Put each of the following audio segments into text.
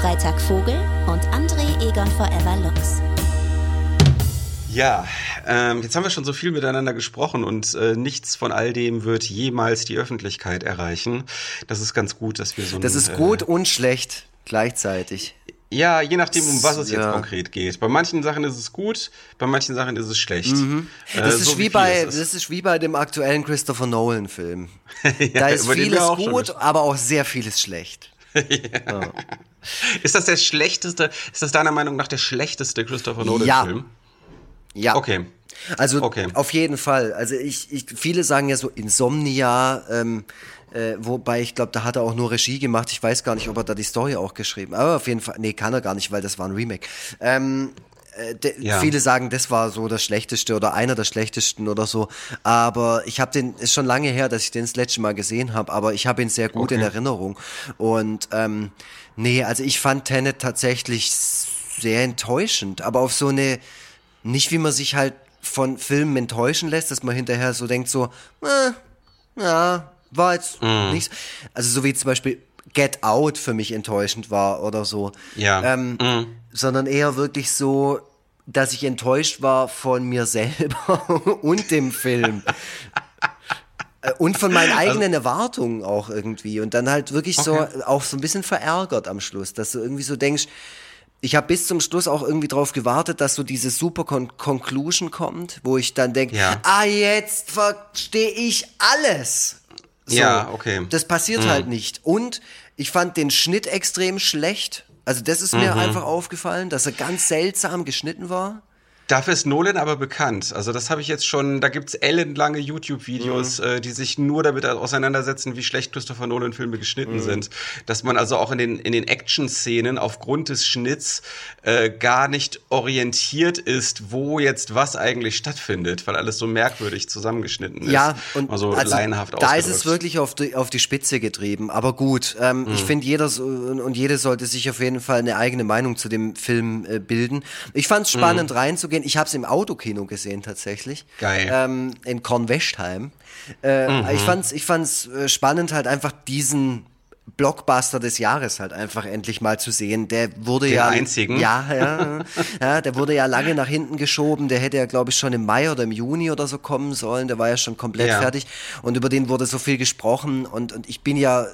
Freitag Vogel und André Egon Forever Lux. Ja, ähm, jetzt haben wir schon so viel miteinander gesprochen und äh, nichts von all dem wird jemals die Öffentlichkeit erreichen. Das ist ganz gut, dass wir so. Das ist gut äh, und schlecht gleichzeitig. Ja, je nachdem, um was es ja. jetzt konkret geht. Bei manchen Sachen ist es gut, bei manchen Sachen ist es schlecht. Mhm. Äh, das, äh, ist so wie, wie bei, ist das ist wie bei dem aktuellen Christopher Nolan-Film. ja, da ist vieles gut, aber auch sehr vieles schlecht. ja. Ist das der schlechteste, ist das deiner Meinung nach der schlechteste Christopher Nolan-Film? Ja. Ja. Okay. Also okay. auf jeden Fall. Also ich, ich, viele sagen ja so Insomnia, ähm, äh, wobei ich glaube, da hat er auch nur Regie gemacht. Ich weiß gar nicht, ob er da die Story auch geschrieben. Aber auf jeden Fall, nee, kann er gar nicht, weil das war ein Remake. Ähm, äh, ja. Viele sagen, das war so das Schlechteste oder einer der schlechtesten oder so. Aber ich habe den, ist schon lange her, dass ich den das letzte Mal gesehen habe, aber ich habe ihn sehr gut okay. in Erinnerung. Und ähm, nee, also ich fand Tenet tatsächlich sehr enttäuschend, aber auf so eine, nicht wie man sich halt von Filmen enttäuschen lässt, dass man hinterher so denkt, so, äh, ja, war jetzt mm. nichts. Also so wie zum Beispiel Get Out für mich enttäuschend war oder so. Ja. Ähm, mm. Sondern eher wirklich so, dass ich enttäuscht war von mir selber und dem Film. Äh, und von meinen also eigenen also, Erwartungen auch irgendwie. Und dann halt wirklich okay. so, auch so ein bisschen verärgert am Schluss, dass du irgendwie so denkst, ich habe bis zum Schluss auch irgendwie drauf gewartet, dass so diese super Con Conclusion kommt, wo ich dann denke, ja. ah, jetzt verstehe ich alles. So, ja, okay. Das passiert mhm. halt nicht. Und ich fand den Schnitt extrem schlecht. Also das ist mir mhm. einfach aufgefallen, dass er ganz seltsam geschnitten war. Dafür ist Nolan aber bekannt. Also das habe ich jetzt schon, da gibt's ellenlange YouTube-Videos, mhm. äh, die sich nur damit auseinandersetzen, wie schlecht Christopher Nolan-Filme geschnitten mhm. sind. Dass man also auch in den, in den Action-Szenen aufgrund des Schnitts äh, gar nicht orientiert ist, wo jetzt was eigentlich stattfindet, weil alles so merkwürdig zusammengeschnitten ist. Ja, und also, also laienhaft da ist es wirklich auf die, auf die Spitze getrieben. Aber gut, ähm, mhm. ich finde, jeder so, und jede sollte sich auf jeden Fall eine eigene Meinung zu dem Film äh, bilden. Ich fand es spannend mhm. reinzugehen gehen. Ich habe es im Autokino gesehen tatsächlich. Geil. Ähm, in Kornwestheim. Äh, mhm. Ich fand's, ich fand's äh, spannend halt einfach diesen Blockbuster des Jahres halt einfach endlich mal zu sehen. Der wurde Den ja einzigen. Ja, ja, ja, der wurde ja lange nach hinten geschoben. Der hätte ja glaube ich schon im Mai oder im Juni oder so kommen sollen. Der war ja schon komplett ja. fertig und über den wurde so viel gesprochen und und ich bin ja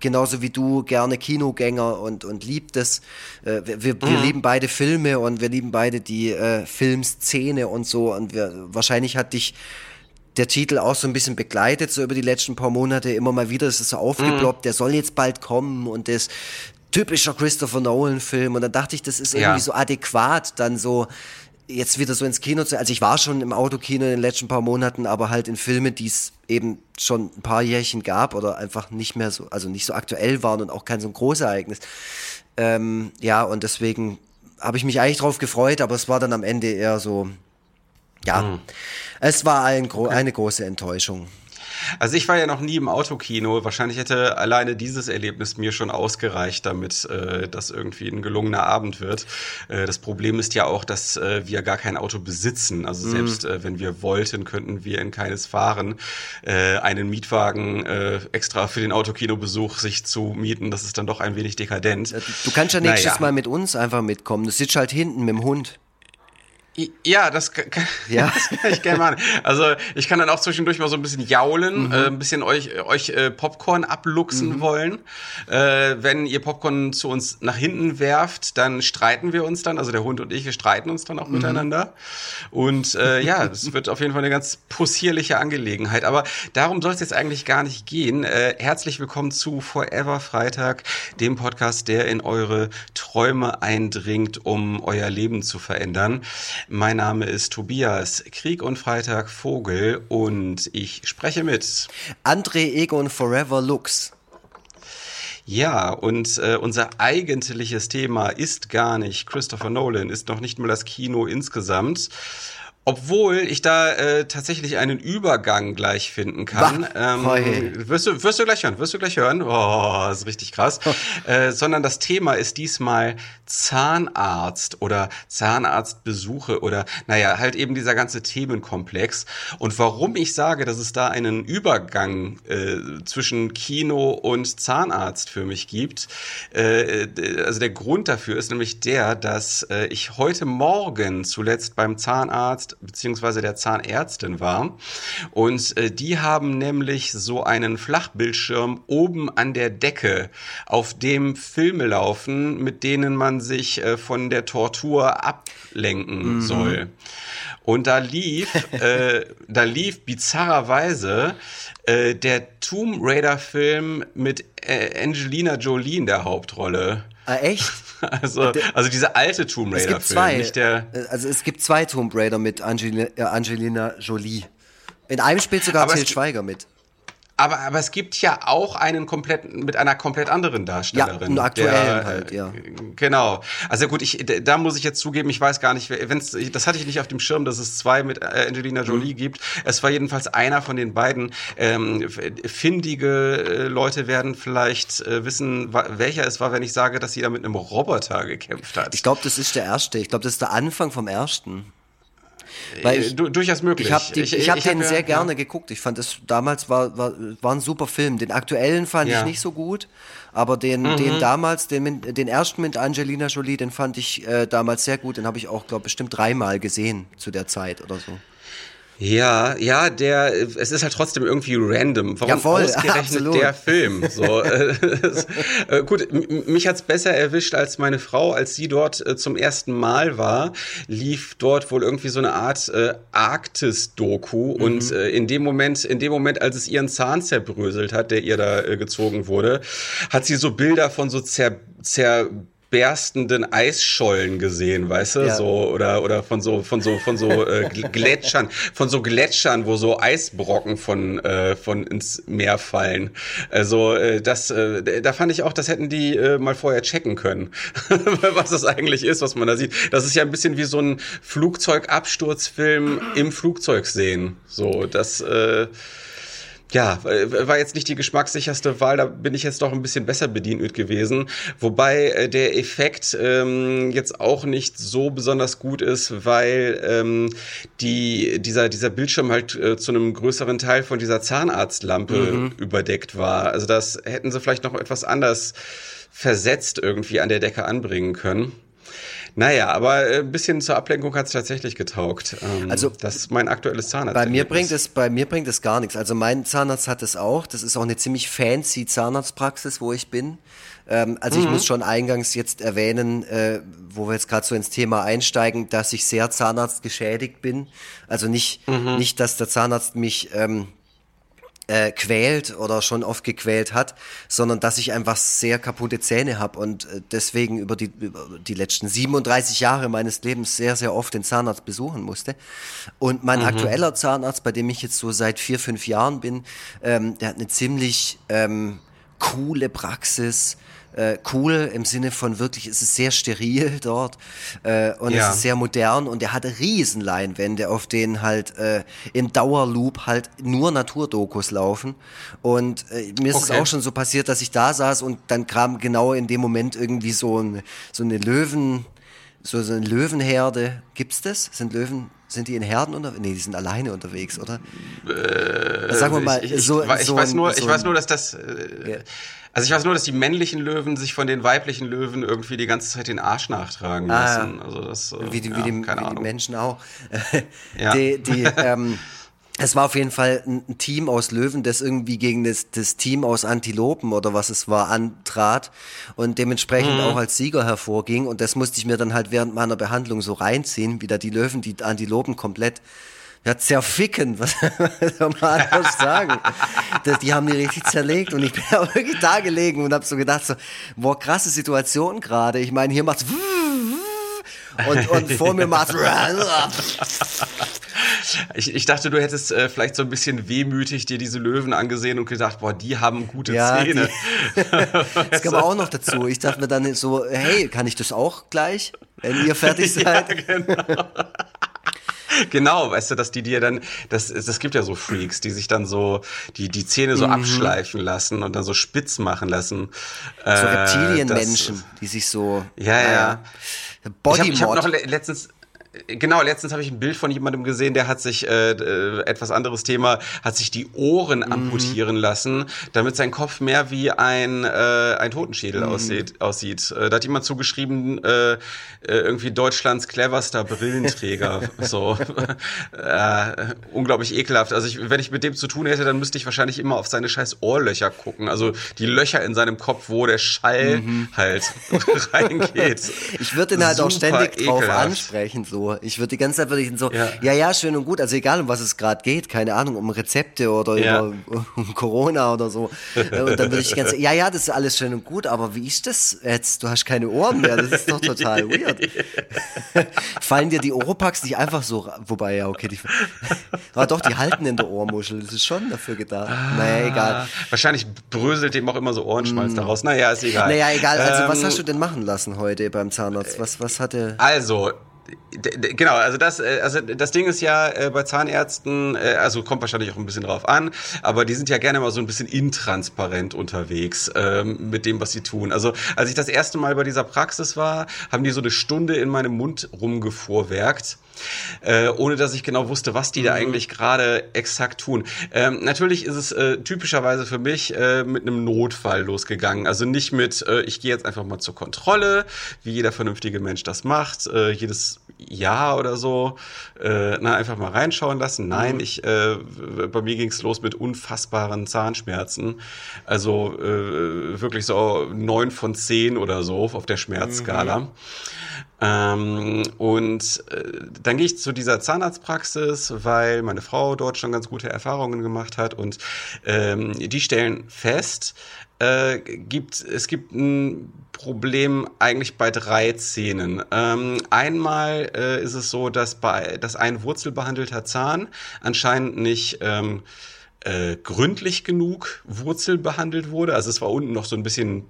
genauso wie du gerne Kinogänger und, und liebt es. Äh, wir, wir, wir mhm. lieben beide Filme und wir lieben beide die äh, Filmszene und so. Und wir, wahrscheinlich hat dich der Titel auch so ein bisschen begleitet, so über die letzten paar Monate. Immer mal wieder ist es so aufgeploppt, mhm. der soll jetzt bald kommen und das typischer Christopher Nolan-Film. Und dann dachte ich, das ist irgendwie ja. so adäquat, dann so jetzt wieder so ins Kino zu. Also ich war schon im Autokino in den letzten paar Monaten, aber halt in Filme, die es eben schon ein paar Jährchen gab oder einfach nicht mehr so, also nicht so aktuell waren und auch kein so ein Großereignis. Ähm, ja, und deswegen habe ich mich eigentlich drauf gefreut, aber es war dann am Ende eher so, ja, mhm. es war ein, eine große Enttäuschung. Also ich war ja noch nie im Autokino. Wahrscheinlich hätte alleine dieses Erlebnis mir schon ausgereicht, damit äh, das irgendwie ein gelungener Abend wird. Äh, das Problem ist ja auch, dass äh, wir gar kein Auto besitzen. Also mhm. selbst äh, wenn wir wollten, könnten wir in keines fahren. Äh, einen Mietwagen äh, extra für den Autokinobesuch sich zu mieten, das ist dann doch ein wenig dekadent. Du kannst ja nächstes naja. Mal mit uns einfach mitkommen. Du sitzt halt hinten mit dem Hund. Ja, das kann, ja. das kann ich gerne machen. Also ich kann dann auch zwischendurch mal so ein bisschen jaulen, mhm. äh, ein bisschen euch, euch äh, Popcorn abluchsen mhm. wollen. Äh, wenn ihr Popcorn zu uns nach hinten werft, dann streiten wir uns dann. Also der Hund und ich, wir streiten uns dann auch mhm. miteinander. Und äh, ja, es wird auf jeden Fall eine ganz possierliche Angelegenheit. Aber darum soll es jetzt eigentlich gar nicht gehen. Äh, herzlich willkommen zu Forever Freitag, dem Podcast, der in eure Träume eindringt, um euer Leben zu verändern. Mein Name ist Tobias Krieg und Freitag Vogel und ich spreche mit André Egon Forever Lux. Ja, und äh, unser eigentliches Thema ist gar nicht Christopher Nolan, ist noch nicht mal das Kino insgesamt. Obwohl ich da äh, tatsächlich einen Übergang gleich finden kann. Ähm, wirst, du, wirst du gleich hören, wirst du gleich hören. Oh, das ist richtig krass. äh, sondern das Thema ist diesmal Zahnarzt oder Zahnarztbesuche oder naja, halt eben dieser ganze Themenkomplex. Und warum ich sage, dass es da einen Übergang äh, zwischen Kino und Zahnarzt für mich gibt, äh, also der Grund dafür ist nämlich der, dass äh, ich heute Morgen zuletzt beim Zahnarzt beziehungsweise der Zahnärztin war. Und äh, die haben nämlich so einen Flachbildschirm oben an der Decke, auf dem Filme laufen, mit denen man sich äh, von der Tortur ablenken mhm. soll. Und da lief, äh, da lief bizarrerweise äh, der Tomb Raider Film mit äh, Angelina Jolie in der Hauptrolle. Ah, echt? Also, also diese alte Tomb Raider. Es gibt zwei. Nicht der äh, also es gibt zwei Tomb Raider mit Angelina, äh, Angelina Jolie. In einem spielt sogar Til Schweiger mit. Aber, aber es gibt ja auch einen kompletten, mit einer komplett anderen Darstellerin. Ja, der, halt, ja. Genau. Also gut, ich, da muss ich jetzt zugeben, ich weiß gar nicht, wenn's, das hatte ich nicht auf dem Schirm, dass es zwei mit äh, Angelina mhm. Jolie mhm. gibt. Es war jedenfalls einer von den beiden. Ähm, findige äh, Leute werden vielleicht äh, wissen, welcher es war, wenn ich sage, dass sie da mit einem Roboter gekämpft hat. Ich glaube, das ist der erste. Ich glaube, das ist der Anfang vom ersten. Weil ich, du, durchaus möglich. Ich habe ich, ich hab den hab, sehr ja, gerne ja. geguckt. Ich fand das damals war, war, war ein super Film. Den aktuellen fand ja. ich nicht so gut, aber den, mhm. den damals, den, den ersten mit Angelina Jolie, den fand ich äh, damals sehr gut. Den habe ich auch, glaube bestimmt dreimal gesehen zu der Zeit oder so. Ja, ja, der, es ist halt trotzdem irgendwie random. Warum ja, voll, ausgerechnet absolut. der Film? So, äh, äh, gut, mich hat's besser erwischt als meine Frau, als sie dort äh, zum ersten Mal war, lief dort wohl irgendwie so eine Art äh, Arktis-Doku mhm. und äh, in dem Moment, in dem Moment, als es ihren Zahn zerbröselt hat, der ihr da gezogen wurde, hat sie so Bilder von so zer, zer berstenden Eisschollen gesehen, weißt du, ja. so oder oder von so von so von so äh, Gletschern, von so Gletschern, wo so Eisbrocken von äh, von ins Meer fallen. Also äh, das äh, da fand ich auch, das hätten die äh, mal vorher checken können, was das eigentlich ist, was man da sieht. Das ist ja ein bisschen wie so ein Flugzeugabsturzfilm im Flugzeug sehen. So, das äh, ja, äh, war jetzt nicht die geschmackssicherste Wahl, da bin ich jetzt doch ein bisschen besser bedient gewesen. Wobei äh, der Effekt ähm, jetzt auch nicht so besonders gut ist, weil ähm, die, dieser, dieser Bildschirm halt äh, zu einem größeren Teil von dieser Zahnarztlampe mhm. überdeckt war. Also das hätten sie vielleicht noch etwas anders versetzt irgendwie an der Decke anbringen können. Naja, aber äh, ein bisschen zur Ablenkung hat es tatsächlich getaugt. Ähm, also das ist mein aktuelles Zahnarzt. Bei mir bringt es, bei mir bringt es gar nichts. Also mein Zahnarzt hat es auch. Das ist auch eine ziemlich fancy Zahnarztpraxis, wo ich bin. Ähm, also mhm. ich muss schon eingangs jetzt erwähnen, äh, wo wir jetzt gerade so ins Thema einsteigen, dass ich sehr Zahnarzt geschädigt bin. Also nicht, mhm. nicht, dass der Zahnarzt mich ähm, äh, quält oder schon oft gequält hat, sondern dass ich einfach sehr kaputte Zähne habe und äh, deswegen über die, über die letzten 37 Jahre meines Lebens sehr, sehr oft den Zahnarzt besuchen musste. Und mein mhm. aktueller Zahnarzt, bei dem ich jetzt so seit vier, fünf Jahren bin, ähm, der hat eine ziemlich ähm, coole Praxis, äh, cool im Sinne von wirklich, es ist sehr steril dort äh, und ja. es ist sehr modern und er hatte Riesenleinwände, auf denen halt äh, im Dauerloop halt nur Naturdokus laufen und äh, mir ist okay. es auch schon so passiert, dass ich da saß und dann kam genau in dem Moment irgendwie so, ein, so eine Löwen, so, so eine Löwenherde. Gibt's das? Sind Löwen sind die in Herden unterwegs? Nee, die sind alleine unterwegs, oder? Äh, Sagen wir mal, ich, ich, so, ich, so weiß nur, so ich weiß nur, dass das. Äh, ja. Also ich weiß nur, dass die männlichen Löwen sich von den weiblichen Löwen irgendwie die ganze Zeit den Arsch nachtragen ah, lassen. Also das, wie die, ja, wie die, wie die Menschen auch. ja. Die, die, ähm, es war auf jeden Fall ein Team aus Löwen, das irgendwie gegen das, das Team aus Antilopen oder was es war antrat und dementsprechend mhm. auch als Sieger hervorging. Und das musste ich mir dann halt während meiner Behandlung so reinziehen, wie da die Löwen die Antilopen komplett ja, zerficken, was soll man anders sagen? Das, die haben die richtig zerlegt und ich bin ja wirklich da gelegen und habe so gedacht, so, boah, krasse Situation gerade. Ich meine, hier macht's und, und vor mir macht's ich, ich dachte, du hättest äh, vielleicht so ein bisschen wehmütig dir diese Löwen angesehen und gedacht, boah, die haben gute ja, Zähne. das kam auch noch dazu. Ich dachte mir dann so, hey, kann ich das auch gleich, wenn ihr fertig seid? Ja, genau. genau, weißt du, dass die dir dann, das, das gibt ja so Freaks, die sich dann so, die, die Zähne so mhm. abschleifen lassen und dann so spitz machen lassen. So Reptilienmenschen, die sich so. Ja, ja. ja. Body ich habe hab noch letztens, Genau, letztens habe ich ein Bild von jemandem gesehen, der hat sich äh, äh, etwas anderes Thema, hat sich die Ohren mhm. amputieren lassen, damit sein Kopf mehr wie ein äh, ein Totenschädel mhm. aussieht. aussieht. Äh, da hat jemand zugeschrieben, äh, äh, irgendwie Deutschlands cleverster Brillenträger. so äh, unglaublich ekelhaft. Also ich, wenn ich mit dem zu tun hätte, dann müsste ich wahrscheinlich immer auf seine scheiß Ohrlöcher gucken. Also die Löcher in seinem Kopf, wo der Schall mhm. halt reingeht. Ich würde ihn halt Super auch ständig ekelhaft. drauf ansprechen so. Ich würde die ganze Zeit würde ich so, ja. ja, ja, schön und gut, also egal um was es gerade geht, keine Ahnung, um Rezepte oder ja. über, um Corona oder so. Und dann würde ich die ganze ja, ja, das ist alles schön und gut, aber wie ist das jetzt? Du hast keine Ohren mehr, das ist doch total weird. Fallen dir die Oropax nicht einfach so, wobei, ja, okay, die, aber doch, die halten in der Ohrmuschel, das ist schon dafür gedacht. Ah, naja, egal. Wahrscheinlich bröselt dem auch immer so Ohrenschmalz mm. daraus. Naja, ist egal. Naja, egal. Also, ähm, was hast du denn machen lassen heute beim Zahnarzt? Was, was hatte. Also, Genau, also das, äh, also das Ding ist ja äh, bei Zahnärzten, äh, also kommt wahrscheinlich auch ein bisschen drauf an, aber die sind ja gerne mal so ein bisschen intransparent unterwegs ähm, mit dem, was sie tun. Also als ich das erste Mal bei dieser Praxis war, haben die so eine Stunde in meinem Mund rumgevorwerkt äh, ohne dass ich genau wusste, was die mhm. da eigentlich gerade exakt tun. Ähm, natürlich ist es äh, typischerweise für mich äh, mit einem Notfall losgegangen. Also nicht mit, äh, ich gehe jetzt einfach mal zur Kontrolle, wie jeder vernünftige Mensch das macht, äh, jedes Jahr oder so, äh, na, einfach mal reinschauen lassen. Nein, mhm. ich, äh, bei mir ging es los mit unfassbaren Zahnschmerzen. Also äh, wirklich so neun von zehn oder so auf der Schmerzskala. Mhm. Ähm, und äh, dann gehe ich zu dieser Zahnarztpraxis, weil meine Frau dort schon ganz gute Erfahrungen gemacht hat und ähm, die stellen fest, äh, gibt, es gibt ein Problem eigentlich bei drei Zähnen. Ähm, einmal äh, ist es so, dass bei dass ein wurzelbehandelter Zahn anscheinend nicht ähm, äh, gründlich genug Wurzel behandelt wurde. Also es war unten noch so ein bisschen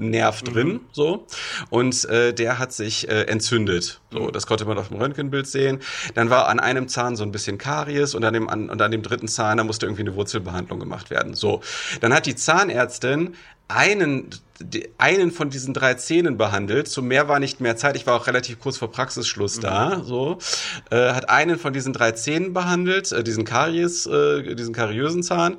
Nerv drin, mhm. so. Und äh, der hat sich äh, entzündet. So, mhm. das konnte man auf dem Röntgenbild sehen. Dann war an einem Zahn so ein bisschen Karies und an dem, an, und an dem dritten Zahn, da musste irgendwie eine Wurzelbehandlung gemacht werden. So. Dann hat die Zahnärztin einen einen von diesen drei Zähnen behandelt. Zu mehr war nicht mehr Zeit. Ich war auch relativ kurz vor Praxisschluss mhm. da. So äh, hat einen von diesen drei Zähnen behandelt, äh, diesen Karies, äh, diesen kariösen Zahn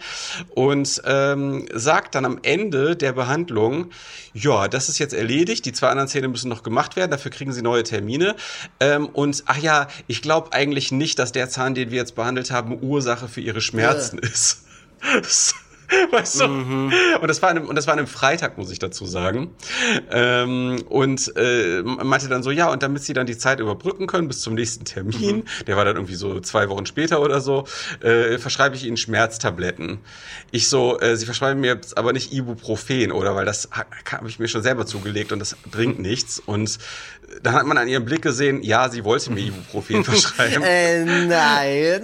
und ähm, sagt dann am Ende der Behandlung: Ja, das ist jetzt erledigt. Die zwei anderen Zähne müssen noch gemacht werden. Dafür kriegen Sie neue Termine. Ähm, und ach ja, ich glaube eigentlich nicht, dass der Zahn, den wir jetzt behandelt haben, Ursache für Ihre Schmerzen ja. ist. weißt du? Mhm. Und das war an einem, und das war an einem Freitag, muss ich dazu sagen. Ähm, und äh, meinte dann so, ja, und damit sie dann die Zeit überbrücken können bis zum nächsten Termin, mhm. der war dann irgendwie so zwei Wochen später oder so, äh, verschreibe ich ihnen Schmerztabletten. Ich so, äh, sie verschreiben mir jetzt aber nicht Ibuprofen, oder? Weil das habe ich mir schon selber zugelegt und das bringt nichts. Und dann hat man an ihrem Blick gesehen, ja, sie wollte mir Ibuprofen verschreiben. äh, nein.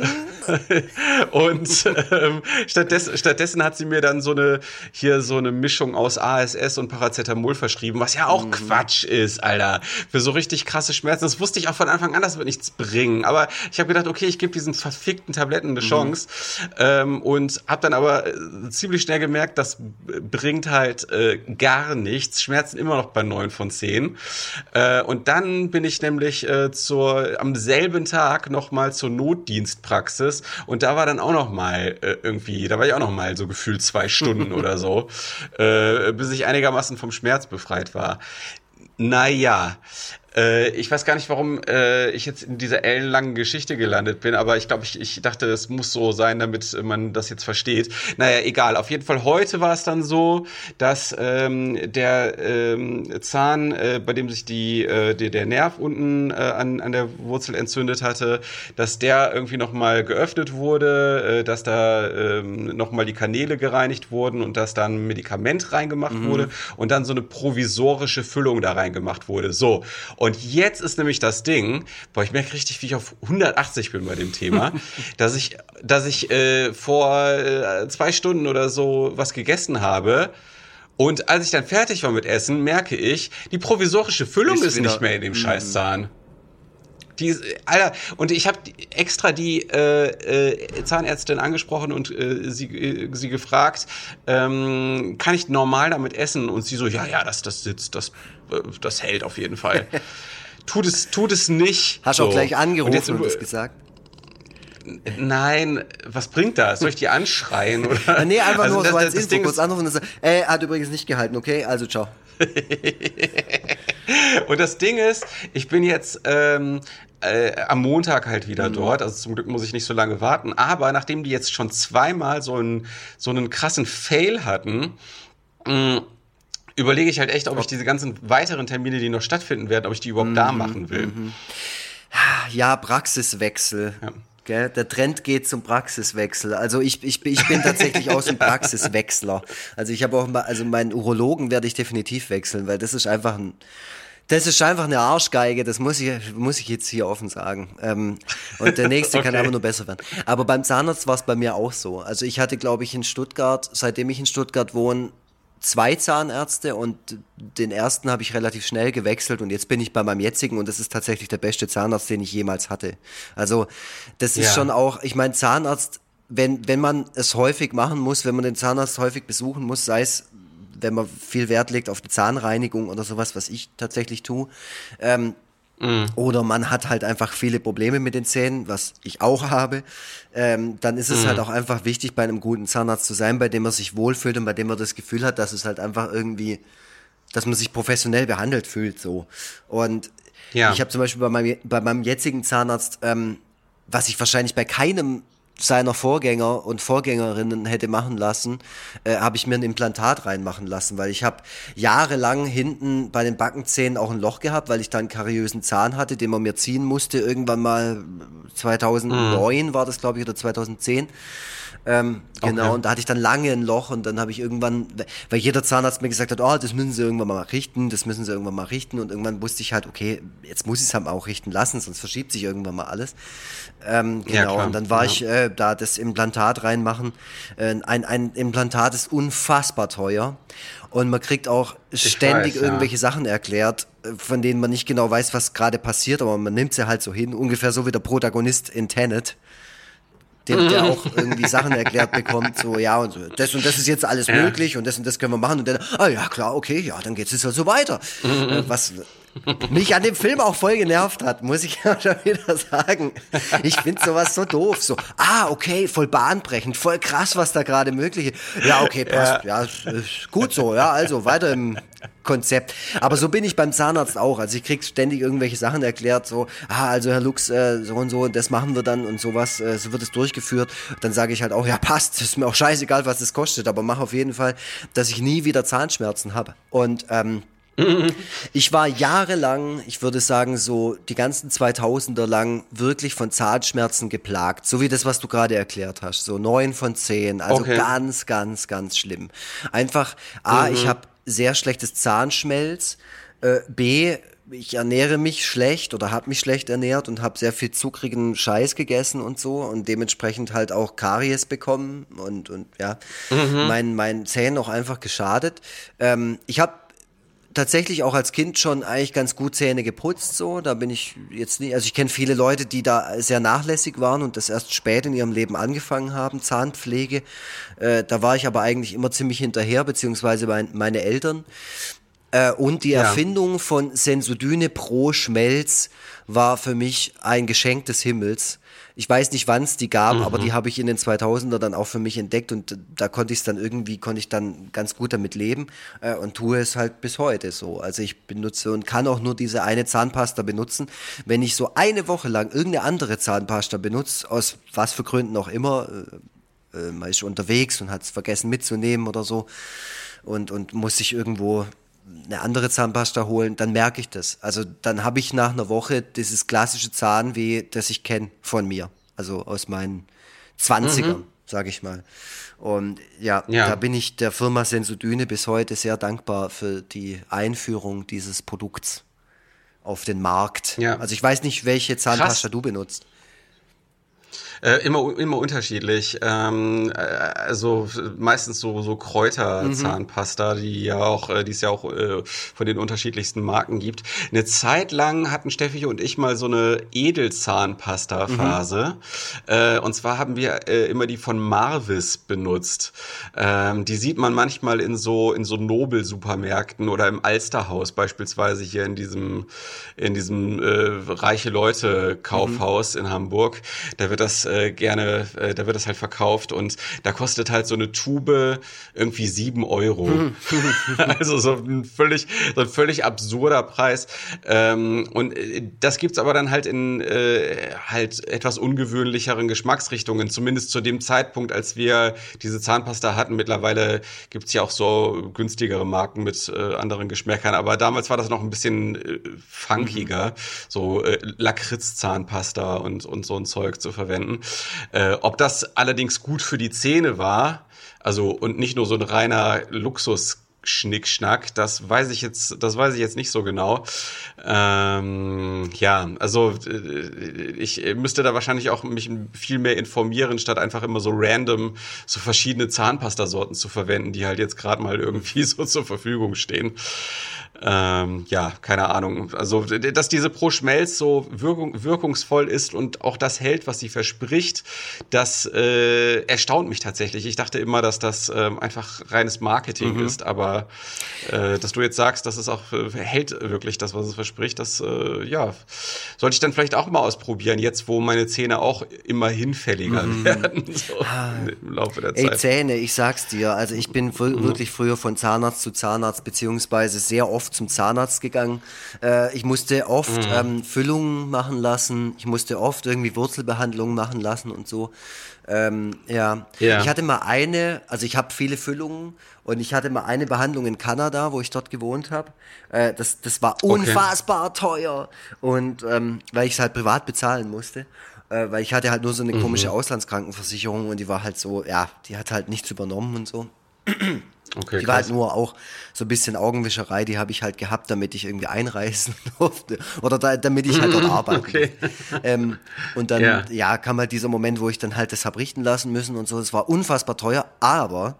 und ähm, stattdessen, stattdessen hat sie mir dann so eine hier so eine Mischung aus ASS und Paracetamol verschrieben, was ja auch mhm. Quatsch ist, Alter. Für so richtig krasse Schmerzen. Das wusste ich auch von Anfang an, das wird nichts bringen. Aber ich habe gedacht, okay, ich gebe diesen verfickten Tabletten eine mhm. Chance. Mhm. Ähm, und habe dann aber äh, ziemlich schnell gemerkt, das bringt halt äh, gar nichts. Schmerzen immer noch bei neun von zehn. Äh, und dann bin ich nämlich äh, zur am selben Tag noch mal zur Notdienstpraxis und da war dann auch noch mal äh, irgendwie, da war ich auch noch mal so gefühlt gefühlt zwei Stunden oder so, äh, bis ich einigermaßen vom Schmerz befreit war. Naja, äh, ich weiß gar nicht, warum äh, ich jetzt in dieser ellenlangen Geschichte gelandet bin, aber ich glaube, ich, ich dachte, es muss so sein, damit man das jetzt versteht. Naja, egal. Auf jeden Fall heute war es dann so, dass ähm, der ähm, Zahn, äh, bei dem sich die, äh, die, der Nerv unten äh, an, an der Wurzel entzündet hatte, dass der irgendwie nochmal geöffnet wurde, äh, dass da äh, nochmal die Kanäle gereinigt wurden und dass dann ein Medikament reingemacht mhm. wurde und dann so eine provisorische Füllung da reingemacht wurde. So. Und und jetzt ist nämlich das Ding, boah, ich merke richtig, wie ich auf 180 bin bei dem Thema, dass ich, dass ich äh, vor äh, zwei Stunden oder so was gegessen habe. Und als ich dann fertig war mit Essen, merke ich, die provisorische Füllung ist, ist nicht mehr in dem Scheißzahn. Die, Alter, und ich habe extra die äh, äh, Zahnärztin angesprochen und äh, sie, äh, sie gefragt, ähm, kann ich normal damit essen? Und sie so, ja, ja, das, das sitzt, das, das hält auf jeden Fall. tut es, tut es nicht. Hast du so. auch gleich angerufen und, jetzt, und das gesagt? Nein, was bringt das? Soll ich die anschreien? Oder? nee, einfach also nur das, so als das Info, kurz anrufen und sagen, äh, hat übrigens nicht gehalten, okay? Also ciao. und das Ding ist, ich bin jetzt ähm, äh, am Montag halt wieder mhm. dort. Also zum Glück muss ich nicht so lange warten. Aber nachdem die jetzt schon zweimal so einen, so einen krassen Fail hatten, mh, mm, überlege ich halt echt, ob ich diese ganzen weiteren Termine, die noch stattfinden werden, ob ich die überhaupt mhm. da machen will. Mhm. Ja, Praxiswechsel. Ja. Gell? Der Trend geht zum Praxiswechsel. Also ich, ich, ich bin tatsächlich auch so ein Praxiswechsler. Also ich habe auch mal, also meinen Urologen werde ich definitiv wechseln, weil das ist einfach ein, das ist einfach eine Arschgeige, das muss ich, muss ich jetzt hier offen sagen. Ähm, und der nächste okay. kann aber nur besser werden. Aber beim Zahnarzt war es bei mir auch so. Also ich hatte, glaube ich, in Stuttgart, seitdem ich in Stuttgart wohne, zwei Zahnärzte und den ersten habe ich relativ schnell gewechselt und jetzt bin ich bei meinem jetzigen und das ist tatsächlich der beste Zahnarzt, den ich jemals hatte. Also das ist ja. schon auch, ich meine Zahnarzt, wenn, wenn man es häufig machen muss, wenn man den Zahnarzt häufig besuchen muss, sei es wenn man viel Wert legt auf die Zahnreinigung oder sowas, was ich tatsächlich tue, ähm, Mhm. Oder man hat halt einfach viele Probleme mit den Zähnen, was ich auch habe. Ähm, dann ist es mhm. halt auch einfach wichtig, bei einem guten Zahnarzt zu sein, bei dem man sich wohlfühlt und bei dem man das Gefühl hat, dass es halt einfach irgendwie, dass man sich professionell behandelt fühlt. so. Und ja. ich habe zum Beispiel bei meinem, bei meinem jetzigen Zahnarzt, ähm, was ich wahrscheinlich bei keinem seiner Vorgänger und Vorgängerinnen hätte machen lassen, äh, habe ich mir ein Implantat reinmachen lassen, weil ich habe jahrelang hinten bei den Backenzähnen auch ein Loch gehabt, weil ich da einen kariösen Zahn hatte, den man mir ziehen musste. Irgendwann mal 2009 mhm. war das, glaube ich, oder 2010. Ähm, genau, okay. und da hatte ich dann lange ein Loch und dann habe ich irgendwann, weil jeder Zahnarzt mir gesagt hat, oh, das müssen sie irgendwann mal richten, das müssen sie irgendwann mal richten und irgendwann wusste ich halt, okay, jetzt muss ich es halt auch richten lassen, sonst verschiebt sich irgendwann mal alles. Ähm, genau, ja, und dann war ja. ich äh, da das Implantat reinmachen. Äh, ein, ein Implantat ist unfassbar teuer und man kriegt auch ständig weiß, irgendwelche ja. Sachen erklärt, äh, von denen man nicht genau weiß, was gerade passiert, aber man nimmt sie halt so hin, ungefähr so wie der Protagonist in Tenet dem, der auch irgendwie Sachen erklärt bekommt, so, ja, und so, das und das ist jetzt alles möglich und das und das können wir machen und dann, ah ja, klar, okay, ja, dann geht es halt so weiter. Mhm. Was mich an dem Film auch voll genervt hat, muss ich ja schon wieder sagen. Ich finde sowas so doof. So, ah, okay, voll bahnbrechend, voll krass, was da gerade möglich ist. Ja, okay, passt. Ja. ja, gut so, ja, also weiter im Konzept. Aber so bin ich beim Zahnarzt auch. Also ich krieg ständig irgendwelche Sachen erklärt, so, ah, also Herr Lux, äh, so und so, das machen wir dann und sowas, äh, so wird es durchgeführt. Dann sage ich halt auch, ja, passt, ist mir auch scheißegal, was es kostet, aber mach auf jeden Fall, dass ich nie wieder Zahnschmerzen habe. Und ähm, ich war jahrelang, ich würde sagen so die ganzen 2000er lang wirklich von Zahnschmerzen geplagt, so wie das, was du gerade erklärt hast, so neun von zehn, also okay. ganz, ganz, ganz schlimm. Einfach, a, mhm. ich habe sehr schlechtes Zahnschmelz. Äh, B, ich ernähre mich schlecht oder habe mich schlecht ernährt und habe sehr viel zuckrigen Scheiß gegessen und so und dementsprechend halt auch Karies bekommen und, und ja, mhm. meinen mein Zähnen auch einfach geschadet. Ähm, ich habe tatsächlich auch als Kind schon eigentlich ganz gut Zähne geputzt, so. Da bin ich jetzt nicht, also ich kenne viele Leute, die da sehr nachlässig waren und das erst spät in ihrem Leben angefangen haben, Zahnpflege. Äh, da war ich aber eigentlich immer ziemlich hinterher, beziehungsweise mein, meine Eltern. Äh, und die ja. Erfindung von Sensodyne Pro Schmelz war für mich ein Geschenk des Himmels. Ich weiß nicht, wann es die gab, mhm. aber die habe ich in den 2000er dann auch für mich entdeckt und da konnte ich es dann irgendwie, konnte ich dann ganz gut damit leben äh, und tue es halt bis heute so. Also ich benutze und kann auch nur diese eine Zahnpasta benutzen. Wenn ich so eine Woche lang irgendeine andere Zahnpasta benutze, aus was für Gründen auch immer, äh, äh man ist unterwegs und hat es vergessen mitzunehmen oder so und, und muss sich irgendwo eine andere Zahnpasta holen, dann merke ich das. Also dann habe ich nach einer Woche dieses klassische Zahnweh, das ich kenne von mir. Also aus meinen Zwanzigern, mhm. sage ich mal. Und ja, ja, da bin ich der Firma Sensodyne bis heute sehr dankbar für die Einführung dieses Produkts auf den Markt. Ja. Also ich weiß nicht, welche Zahnpasta Krass. du benutzt. Äh, immer, immer unterschiedlich. Ähm, äh, also meistens so, so Kräuterzahnpasta, mhm. die ja auch, äh, die es ja auch äh, von den unterschiedlichsten Marken gibt. Eine Zeit lang hatten Steffi und ich mal so eine Edelzahnpasta-Phase. Mhm. Äh, und zwar haben wir äh, immer die von Marvis benutzt. Ähm, die sieht man manchmal in so, in so Nobel-Supermärkten oder im Alsterhaus beispielsweise hier in diesem, in diesem äh, reiche Leute Kaufhaus mhm. in Hamburg. Da wird das äh, gerne, äh, da wird das halt verkauft und da kostet halt so eine Tube irgendwie sieben Euro. Mhm. also so ein völlig, so ein völlig absurder Preis. Ähm, und äh, das gibt's aber dann halt in äh, halt etwas ungewöhnlicheren Geschmacksrichtungen, zumindest zu dem Zeitpunkt, als wir diese Zahnpasta hatten. Mittlerweile gibt's ja auch so günstigere Marken mit äh, anderen Geschmäckern, aber damals war das noch ein bisschen äh, funkiger, mhm. so äh, Lakritz-Zahnpasta und, und so ein Zeug zu verwenden. Äh, ob das allerdings gut für die Zähne war, also und nicht nur so ein reiner Luxus Schnickschnack. Das weiß ich jetzt, das weiß ich jetzt nicht so genau. Ähm, ja, also äh, ich müsste da wahrscheinlich auch mich viel mehr informieren, statt einfach immer so random so verschiedene Zahnpastasorten zu verwenden, die halt jetzt gerade mal irgendwie so zur Verfügung stehen. Ähm, ja, keine Ahnung. Also, dass diese Pro Schmelz so wirkung, wirkungsvoll ist und auch das hält, was sie verspricht, das äh, erstaunt mich tatsächlich. Ich dachte immer, dass das äh, einfach reines Marketing mhm. ist, aber äh, dass du jetzt sagst, dass es auch äh, hält wirklich das, was es verspricht, das äh, ja, sollte ich dann vielleicht auch mal ausprobieren, jetzt wo meine Zähne auch immer hinfälliger mhm. werden so, ah. im Laufe der Ey, Zeit. Zähne, ich sag's dir, also ich bin mhm. wirklich früher von Zahnarzt zu Zahnarzt beziehungsweise sehr oft oft zum Zahnarzt gegangen. Äh, ich musste oft mhm. ähm, Füllungen machen lassen. Ich musste oft irgendwie Wurzelbehandlungen machen lassen und so. Ähm, ja. ja. ich hatte mal eine, also ich habe viele Füllungen und ich hatte mal eine Behandlung in Kanada, wo ich dort gewohnt habe. Äh, das, das war unfassbar okay. teuer und ähm, weil ich es halt privat bezahlen musste. Äh, weil ich hatte halt nur so eine mhm. komische Auslandskrankenversicherung und die war halt so, ja, die hat halt nichts übernommen und so. Okay, die war halt nur auch so ein bisschen Augenwischerei, die habe ich halt gehabt, damit ich irgendwie einreisen durfte oder da, damit ich halt dort arbeiten okay. ähm, und dann, ja. ja, kam halt dieser Moment, wo ich dann halt das habe richten lassen müssen und so. Es war unfassbar teuer, aber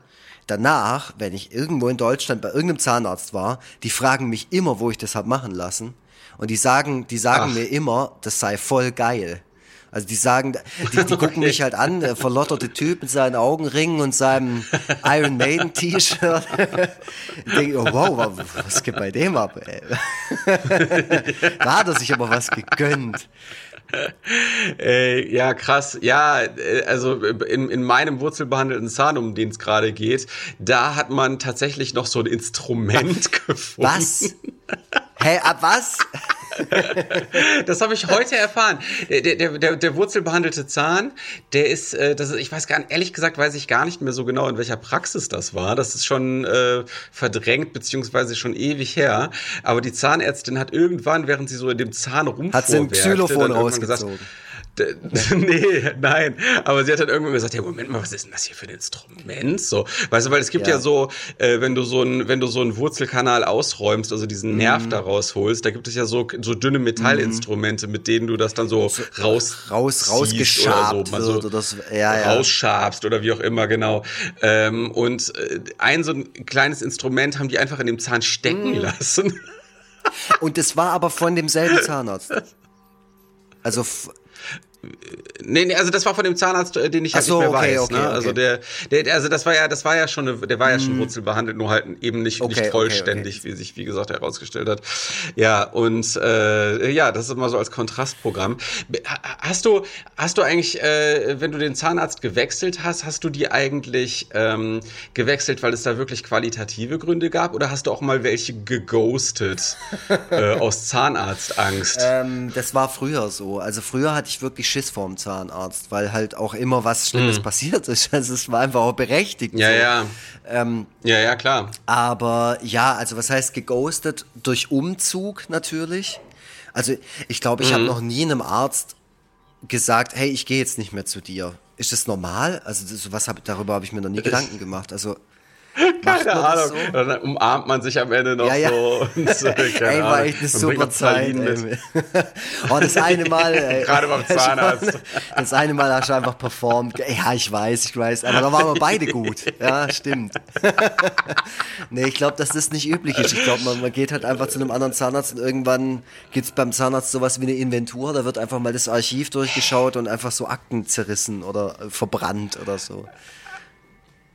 danach, wenn ich irgendwo in Deutschland bei irgendeinem Zahnarzt war, die fragen mich immer, wo ich das habe machen lassen. Und die sagen, die sagen Ach. mir immer, das sei voll geil. Also die sagen, die, die gucken mich halt an, der verlotterte Typ mit seinen Augenringen und seinem Iron Maiden T-Shirt. denke, oh, wow, was geht bei dem ab? Ey? da hat er sich aber was gegönnt. Äh, ja, krass. Ja, äh, also in, in meinem wurzelbehandelten Zahn, um den es gerade geht, da hat man tatsächlich noch so ein Instrument gefunden. Was? Hä, ab was? das habe ich heute erfahren. Der, der, der, der wurzelbehandelte Zahn, der ist, äh, das ist, ich weiß gar nicht, ehrlich gesagt weiß ich gar nicht mehr so genau, in welcher Praxis das war. Das ist schon äh, verdrängt, beziehungsweise schon ewig her. Aber die Zahnärztin hat irgendwann, während sie so in dem Zahn rumfuhrwerkte, hat sie ein Xylophon rausgezogen. Gesagt, nee, nein. Aber sie hat dann irgendwann gesagt, ja, Moment mal, was ist denn das hier für ein Instrument? So, weißt du, weil es gibt ja, ja so, äh, wenn du so ein, wenn du so einen Wurzelkanal ausräumst, also diesen mhm. Nerv da rausholst, da gibt es ja so, so dünne Metallinstrumente, mhm. mit denen du das dann so raus, raus, rausgeschabt oder so, oder das, ja, ja. rausschabst oder wie auch immer, genau. Ähm, und äh, ein so ein kleines Instrument haben die einfach in dem Zahn stecken mhm. lassen. Und das war aber von demselben Zahnarzt. Also Nee, nee, also das war von dem Zahnarzt, äh, den ich halt so, nicht mehr okay, weiß. Okay, ne? okay. Also der, der, also das war ja, das war ja schon, eine, der war ja schon hm. wurzelbehandelt, nur halt eben nicht, nicht vollständig, wie sich wie gesagt herausgestellt hat. Ja und äh, ja, das ist immer so als Kontrastprogramm. Hast du, hast du eigentlich, äh, wenn du den Zahnarzt gewechselt hast, hast du die eigentlich ähm, gewechselt, weil es da wirklich qualitative Gründe gab, oder hast du auch mal welche geghostet äh, aus Zahnarztangst? Ähm, das war früher so. Also früher hatte ich wirklich Schiss vorm Zahnarzt, weil halt auch immer was Schlimmes mhm. passiert ist. Also es war einfach auch berechtigt. Ja, so. ja. Ähm, ja, ja, klar. Aber ja, also was heißt geghostet? Durch Umzug natürlich. Also ich glaube, ich mhm. habe noch nie einem Arzt gesagt, hey, ich gehe jetzt nicht mehr zu dir. Ist das normal? Also das, was hab, darüber habe ich mir noch nie Gedanken gemacht. Also Keine Ahnung. So? Dann umarmt man sich am Ende noch ja, ja. so. Und so ey, war echt eine super Zeit. oh, das eine Mal. Ey, Gerade beim Zahnarzt. Das eine Mal hast du einfach performt. Ja, ich weiß, ich weiß. Aber da waren wir beide gut. Ja, stimmt. nee, ich glaube, dass das nicht üblich ist. Ich glaube, man, man, geht halt einfach zu einem anderen Zahnarzt und irgendwann gibt es beim Zahnarzt sowas wie eine Inventur. Da wird einfach mal das Archiv durchgeschaut und einfach so Akten zerrissen oder verbrannt oder so.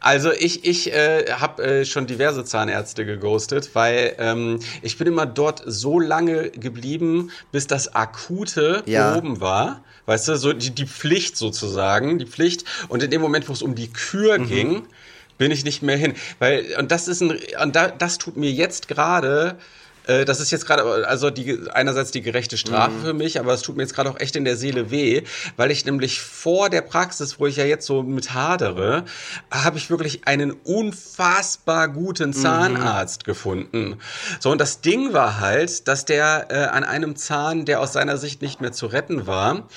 Also ich, ich äh, habe äh, schon diverse Zahnärzte geghostet, weil ähm, ich bin immer dort so lange geblieben, bis das Akute ja. behoben war. Weißt du, so die, die Pflicht sozusagen, die Pflicht. Und in dem Moment, wo es um die Kür mhm. ging, bin ich nicht mehr hin. Weil, und das ist ein, und da, das tut mir jetzt gerade äh, das ist jetzt gerade also die einerseits die gerechte Strafe mhm. für mich, aber es tut mir jetzt gerade auch echt in der Seele weh, weil ich nämlich vor der Praxis, wo ich ja jetzt so mit hadere, habe ich wirklich einen unfassbar guten mhm. Zahnarzt mhm. gefunden. So und das Ding war halt, dass der äh, an einem Zahn, der aus seiner Sicht nicht mehr zu retten war,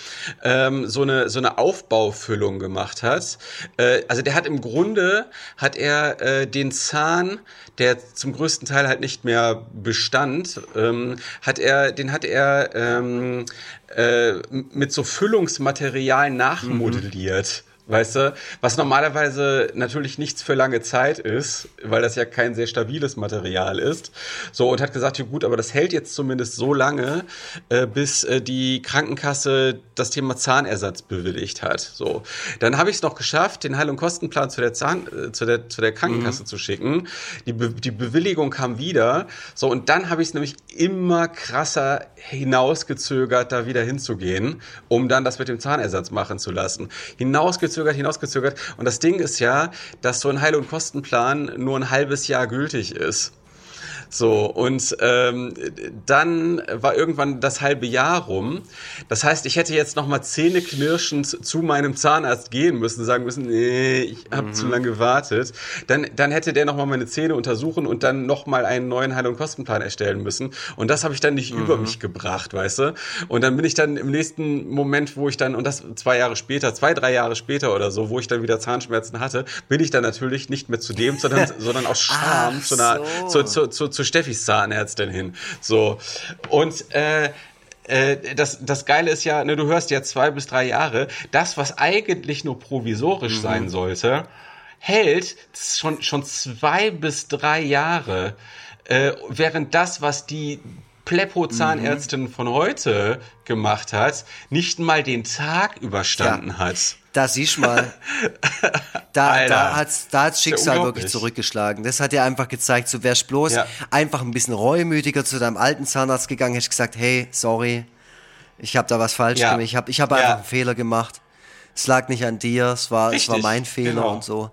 ähm, so eine so eine Aufbaufüllung gemacht hat. Äh, also der hat im Grunde hat er äh, den Zahn, der zum größten Teil halt nicht mehr bestand Stand, ähm, hat er, den hat er ähm, äh, mit so Füllungsmaterial nachmodelliert. Mhm. Weißt du, was normalerweise natürlich nichts für lange Zeit ist, weil das ja kein sehr stabiles Material ist. So, und hat gesagt, ja gut, aber das hält jetzt zumindest so lange, äh, bis äh, die Krankenkasse das Thema Zahnersatz bewilligt hat. So, dann habe ich es noch geschafft, den Heil- und Kostenplan zu der Zahn, äh, zu der, zu der Krankenkasse mhm. zu schicken. Die, Be die Bewilligung kam wieder. So, und dann habe ich es nämlich immer krasser hinausgezögert, da wieder hinzugehen, um dann das mit dem Zahnersatz machen zu lassen. Hinausgezögert hinausgezögert, hinausgezögert. Und das Ding ist ja, dass so ein Heil- und Kostenplan nur ein halbes Jahr gültig ist. So, und ähm, dann war irgendwann das halbe Jahr rum. Das heißt, ich hätte jetzt noch mal zähneknirschend zu meinem Zahnarzt gehen müssen, sagen müssen, nee, ich habe mhm. zu lange gewartet. Dann, dann hätte der noch mal meine Zähne untersuchen und dann noch mal einen neuen Heil- und Kostenplan erstellen müssen. Und das habe ich dann nicht mhm. über mich gebracht, weißt du? Und dann bin ich dann im nächsten Moment, wo ich dann, und das zwei Jahre später, zwei, drei Jahre später oder so, wo ich dann wieder Zahnschmerzen hatte, bin ich dann natürlich nicht mehr zu dem, sondern, sondern aus Scham zu, einer, so. zu, zu, zu, zu Steffis Zahnärztin hin. So. Und äh, äh, das, das Geile ist ja, ne, du hörst ja zwei bis drei Jahre, das, was eigentlich nur provisorisch mhm. sein sollte, hält schon, schon zwei bis drei Jahre. Äh, während das, was die Pleppo-Zahnärztin mhm. von heute gemacht hat, nicht mal den Tag überstanden ja. hat. Da siehst du mal, da, da hat's, da hat's Schicksal wirklich zurückgeschlagen. Das hat ja einfach gezeigt, so wärst bloß ja. einfach ein bisschen reumütiger zu deinem alten Zahnarzt gegangen, hättest gesagt, hey, sorry, ich habe da was falsch gemacht, ich habe ich hab einfach einen Fehler gemacht. Es lag nicht an dir, es war, es war mein Fehler genau. und so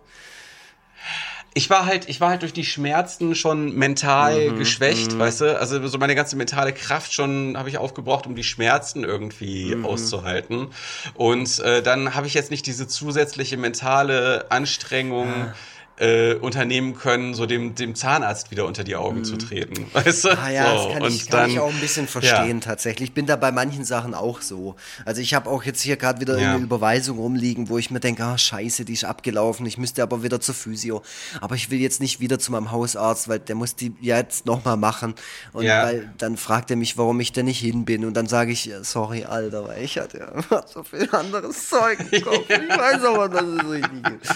ich war halt, ich war halt durch die Schmerzen schon mental mhm, geschwächt, mhm. weißt du? Also so meine ganze mentale Kraft schon habe ich aufgebraucht, um die Schmerzen irgendwie mhm. auszuhalten. Und äh, dann habe ich jetzt nicht diese zusätzliche mentale Anstrengung. Ja äh, unternehmen können, so dem, dem Zahnarzt wieder unter die Augen mhm. zu treten. Weißt du? Ah ja, so. das kann, ich, kann dann, ich auch ein bisschen verstehen ja. tatsächlich. Ich bin da bei manchen Sachen auch so. Also ich habe auch jetzt hier gerade wieder ja. eine Überweisung rumliegen, wo ich mir denke, ah scheiße, die ist abgelaufen, ich müsste aber wieder zur Physio. Aber ich will jetzt nicht wieder zu meinem Hausarzt, weil der muss die ja jetzt nochmal machen. Und ja. weil dann fragt er mich, warum ich da nicht hin bin. Und dann sage ich, sorry, Alter, weil ich hatte ja so viel anderes Zeug im Kopf. Ich weiß aber, dass es richtig ist.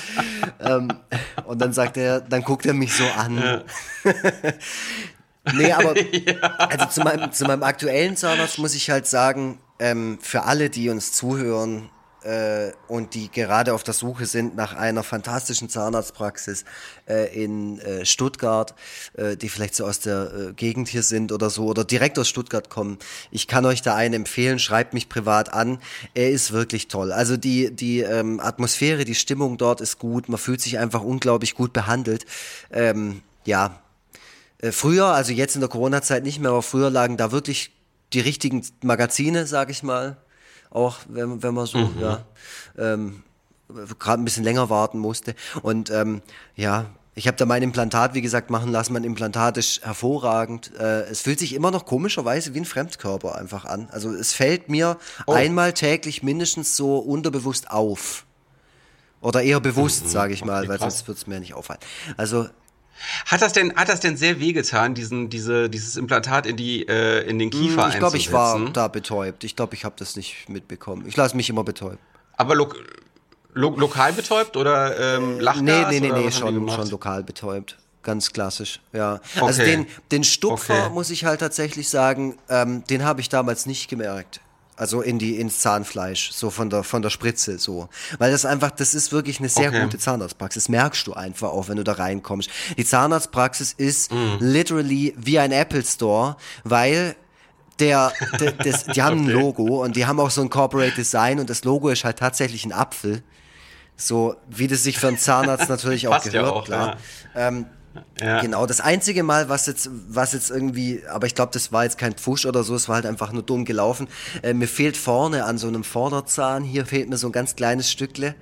ähm, und dann sagt er, dann guckt er mich so an. Ja. nee, aber ja. also zu meinem, zu meinem aktuellen Zahnarzt muss ich halt sagen, ähm, für alle, die uns zuhören, äh, und die gerade auf der Suche sind nach einer fantastischen Zahnarztpraxis äh, in äh, Stuttgart, äh, die vielleicht so aus der äh, Gegend hier sind oder so oder direkt aus Stuttgart kommen. Ich kann euch da einen empfehlen, schreibt mich privat an. Er ist wirklich toll. Also die, die ähm, Atmosphäre, die Stimmung dort ist gut. Man fühlt sich einfach unglaublich gut behandelt. Ähm, ja, äh, früher, also jetzt in der Corona-Zeit nicht mehr, aber früher lagen da wirklich die richtigen Magazine, sag ich mal, auch wenn, wenn man so, mhm. ja, ähm, gerade ein bisschen länger warten musste. Und ähm, ja, ich habe da mein Implantat, wie gesagt, machen lassen. Mein Implantat ist hervorragend. Äh, es fühlt sich immer noch komischerweise wie ein Fremdkörper einfach an. Also es fällt mir oh. einmal täglich mindestens so unterbewusst auf. Oder eher bewusst, mhm. sage ich mal, okay, weil sonst wird es mir nicht auffallen. Also Hat das denn, hat das denn sehr wehgetan, diesen, diese, dieses Implantat in die, äh, in den Kiefer hm, Ich glaube, ich war da betäubt. Ich glaube, ich habe das nicht mitbekommen. Ich lasse mich immer betäuben. Aber lo lo lokal betäubt oder ähm, Lachgas? Nee, nee, nee, nee, schon, schon lokal betäubt. Ganz klassisch, ja. Also okay. Also den, den Stupfer, okay. muss ich halt tatsächlich sagen, ähm, den habe ich damals nicht gemerkt. Also in die ins Zahnfleisch, so von der von der Spritze so, weil das einfach, das ist wirklich eine sehr okay. gute Zahnarztpraxis. Merkst du einfach auch, wenn du da reinkommst. Die Zahnarztpraxis ist mm. literally wie ein Apple Store, weil der, der das, die haben okay. ein Logo und die haben auch so ein Corporate Design und das Logo ist halt tatsächlich ein Apfel. So wie das sich für einen Zahnarzt natürlich auch gehört, ja auch, klar. Ja. Ähm, ja. Genau, das einzige Mal, was jetzt, was jetzt irgendwie, aber ich glaube, das war jetzt kein Pfusch oder so, es war halt einfach nur dumm gelaufen. Äh, mir fehlt vorne an so einem Vorderzahn, hier fehlt mir so ein ganz kleines Stückle.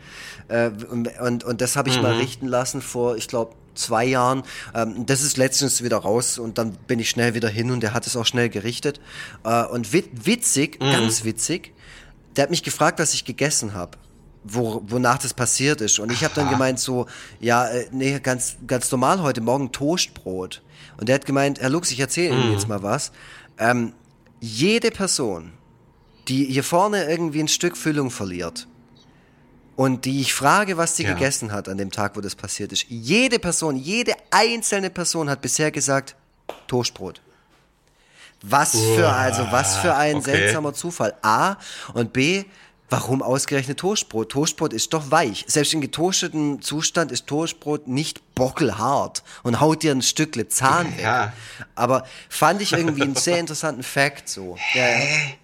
Äh, und, und, und das habe ich mhm. mal richten lassen vor, ich glaube, zwei Jahren. Ähm, das ist letztens wieder raus und dann bin ich schnell wieder hin und der hat es auch schnell gerichtet. Äh, und witzig, mhm. ganz witzig, der hat mich gefragt, was ich gegessen habe wo, wonach das passiert ist. Und ich habe dann gemeint so, ja, äh, nee, ganz, ganz normal heute Morgen Toastbrot. Und der hat gemeint, Herr Lux, ich erzähle Ihnen mm. jetzt mal was. Ähm, jede Person, die hier vorne irgendwie ein Stück Füllung verliert und die ich frage, was sie ja. gegessen hat an dem Tag, wo das passiert ist, jede Person, jede einzelne Person hat bisher gesagt, Toastbrot. Was für, also was für ein okay. seltsamer Zufall. A und B, Warum ausgerechnet Toastbrot? Toastbrot ist doch weich. Selbst in getoastetem Zustand ist Toastbrot nicht bockelhart und haut dir ein Stückle Zahn weg. Ja. Aber fand ich irgendwie einen sehr interessanten Fact so. Hä?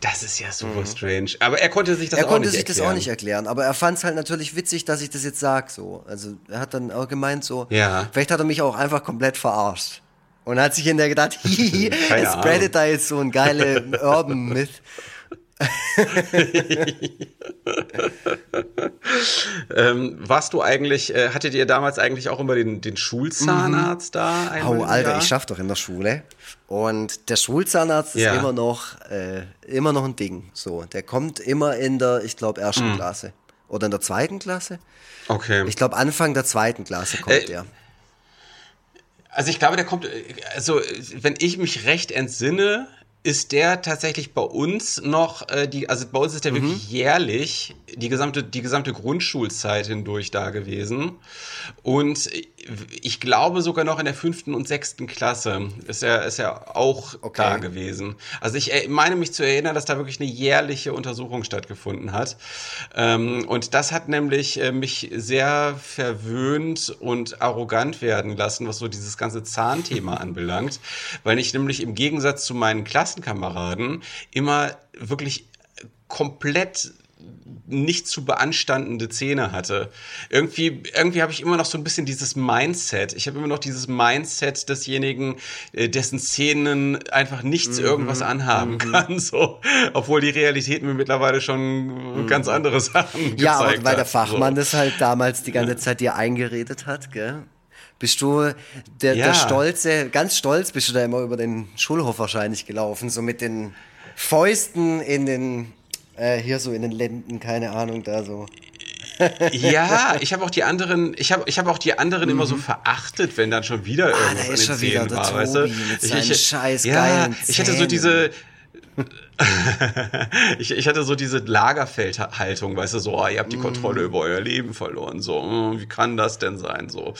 Das ist ja super mhm. strange. Aber er konnte sich das er auch nicht erklären. Er konnte sich das auch nicht erklären. Aber er fand es halt natürlich witzig, dass ich das jetzt sage. So. Also er hat dann auch gemeint so, ja. vielleicht hat er mich auch einfach komplett verarscht. Und hat sich in der gedacht, hihi, es spreadet da jetzt so ein geile Urban Myth. Ähm, warst du eigentlich, äh, hattet ihr damals eigentlich auch immer den, den Schulzahnarzt mhm. da? Oh, Alter, Jahr? ich schaff doch in der Schule. Und der Schulzahnarzt ja. ist immer noch, äh, immer noch ein Ding. So, der kommt immer in der, ich glaube, ersten mhm. Klasse. Oder in der zweiten Klasse. Okay. Ich glaube, Anfang der zweiten Klasse kommt äh, der. Also ich glaube, der kommt, äh, also wenn ich mich recht entsinne, ist der tatsächlich bei uns noch, äh, die, also bei uns ist der mhm. wirklich jährlich die gesamte, die gesamte Grundschulzeit hindurch da gewesen. Und ich glaube sogar noch in der fünften und sechsten Klasse ist er, ist er auch okay. da gewesen. Also ich meine mich zu erinnern, dass da wirklich eine jährliche Untersuchung stattgefunden hat. Ähm, und das hat nämlich äh, mich sehr verwöhnt und arrogant werden lassen, was so dieses ganze Zahnthema anbelangt, weil ich nämlich im Gegensatz zu meinen Klassenkameraden immer wirklich komplett nicht zu beanstandende Zähne hatte. Irgendwie, irgendwie habe ich immer noch so ein bisschen dieses Mindset. Ich habe immer noch dieses Mindset desjenigen, äh, dessen Zähnen einfach nichts mhm. irgendwas anhaben mhm. kann. So, obwohl die Realität mir mittlerweile schon mhm. ganz andere Sachen Ja, aber weil der Fachmann so. das halt damals die ganze Zeit dir eingeredet hat, gell? Bist du der, ja. der Stolze, ganz stolz bist du da immer über den Schulhof wahrscheinlich gelaufen, so mit den Fäusten in den äh, hier so in den Lenden, keine Ahnung, da so. ja, ich habe auch die anderen, ich habe ich hab auch die anderen mhm. immer so mhm. verachtet, wenn dann schon wieder irgendwas ah, in den schon Zähnen war, weißt du? ich, ich, scheiß ja, ich hatte so diese ich, ich hatte so diese Lagerfeldhaltung, weißt du, so, oh, ihr habt die Kontrolle mm. über euer Leben verloren, so, oh, wie kann das denn sein, so.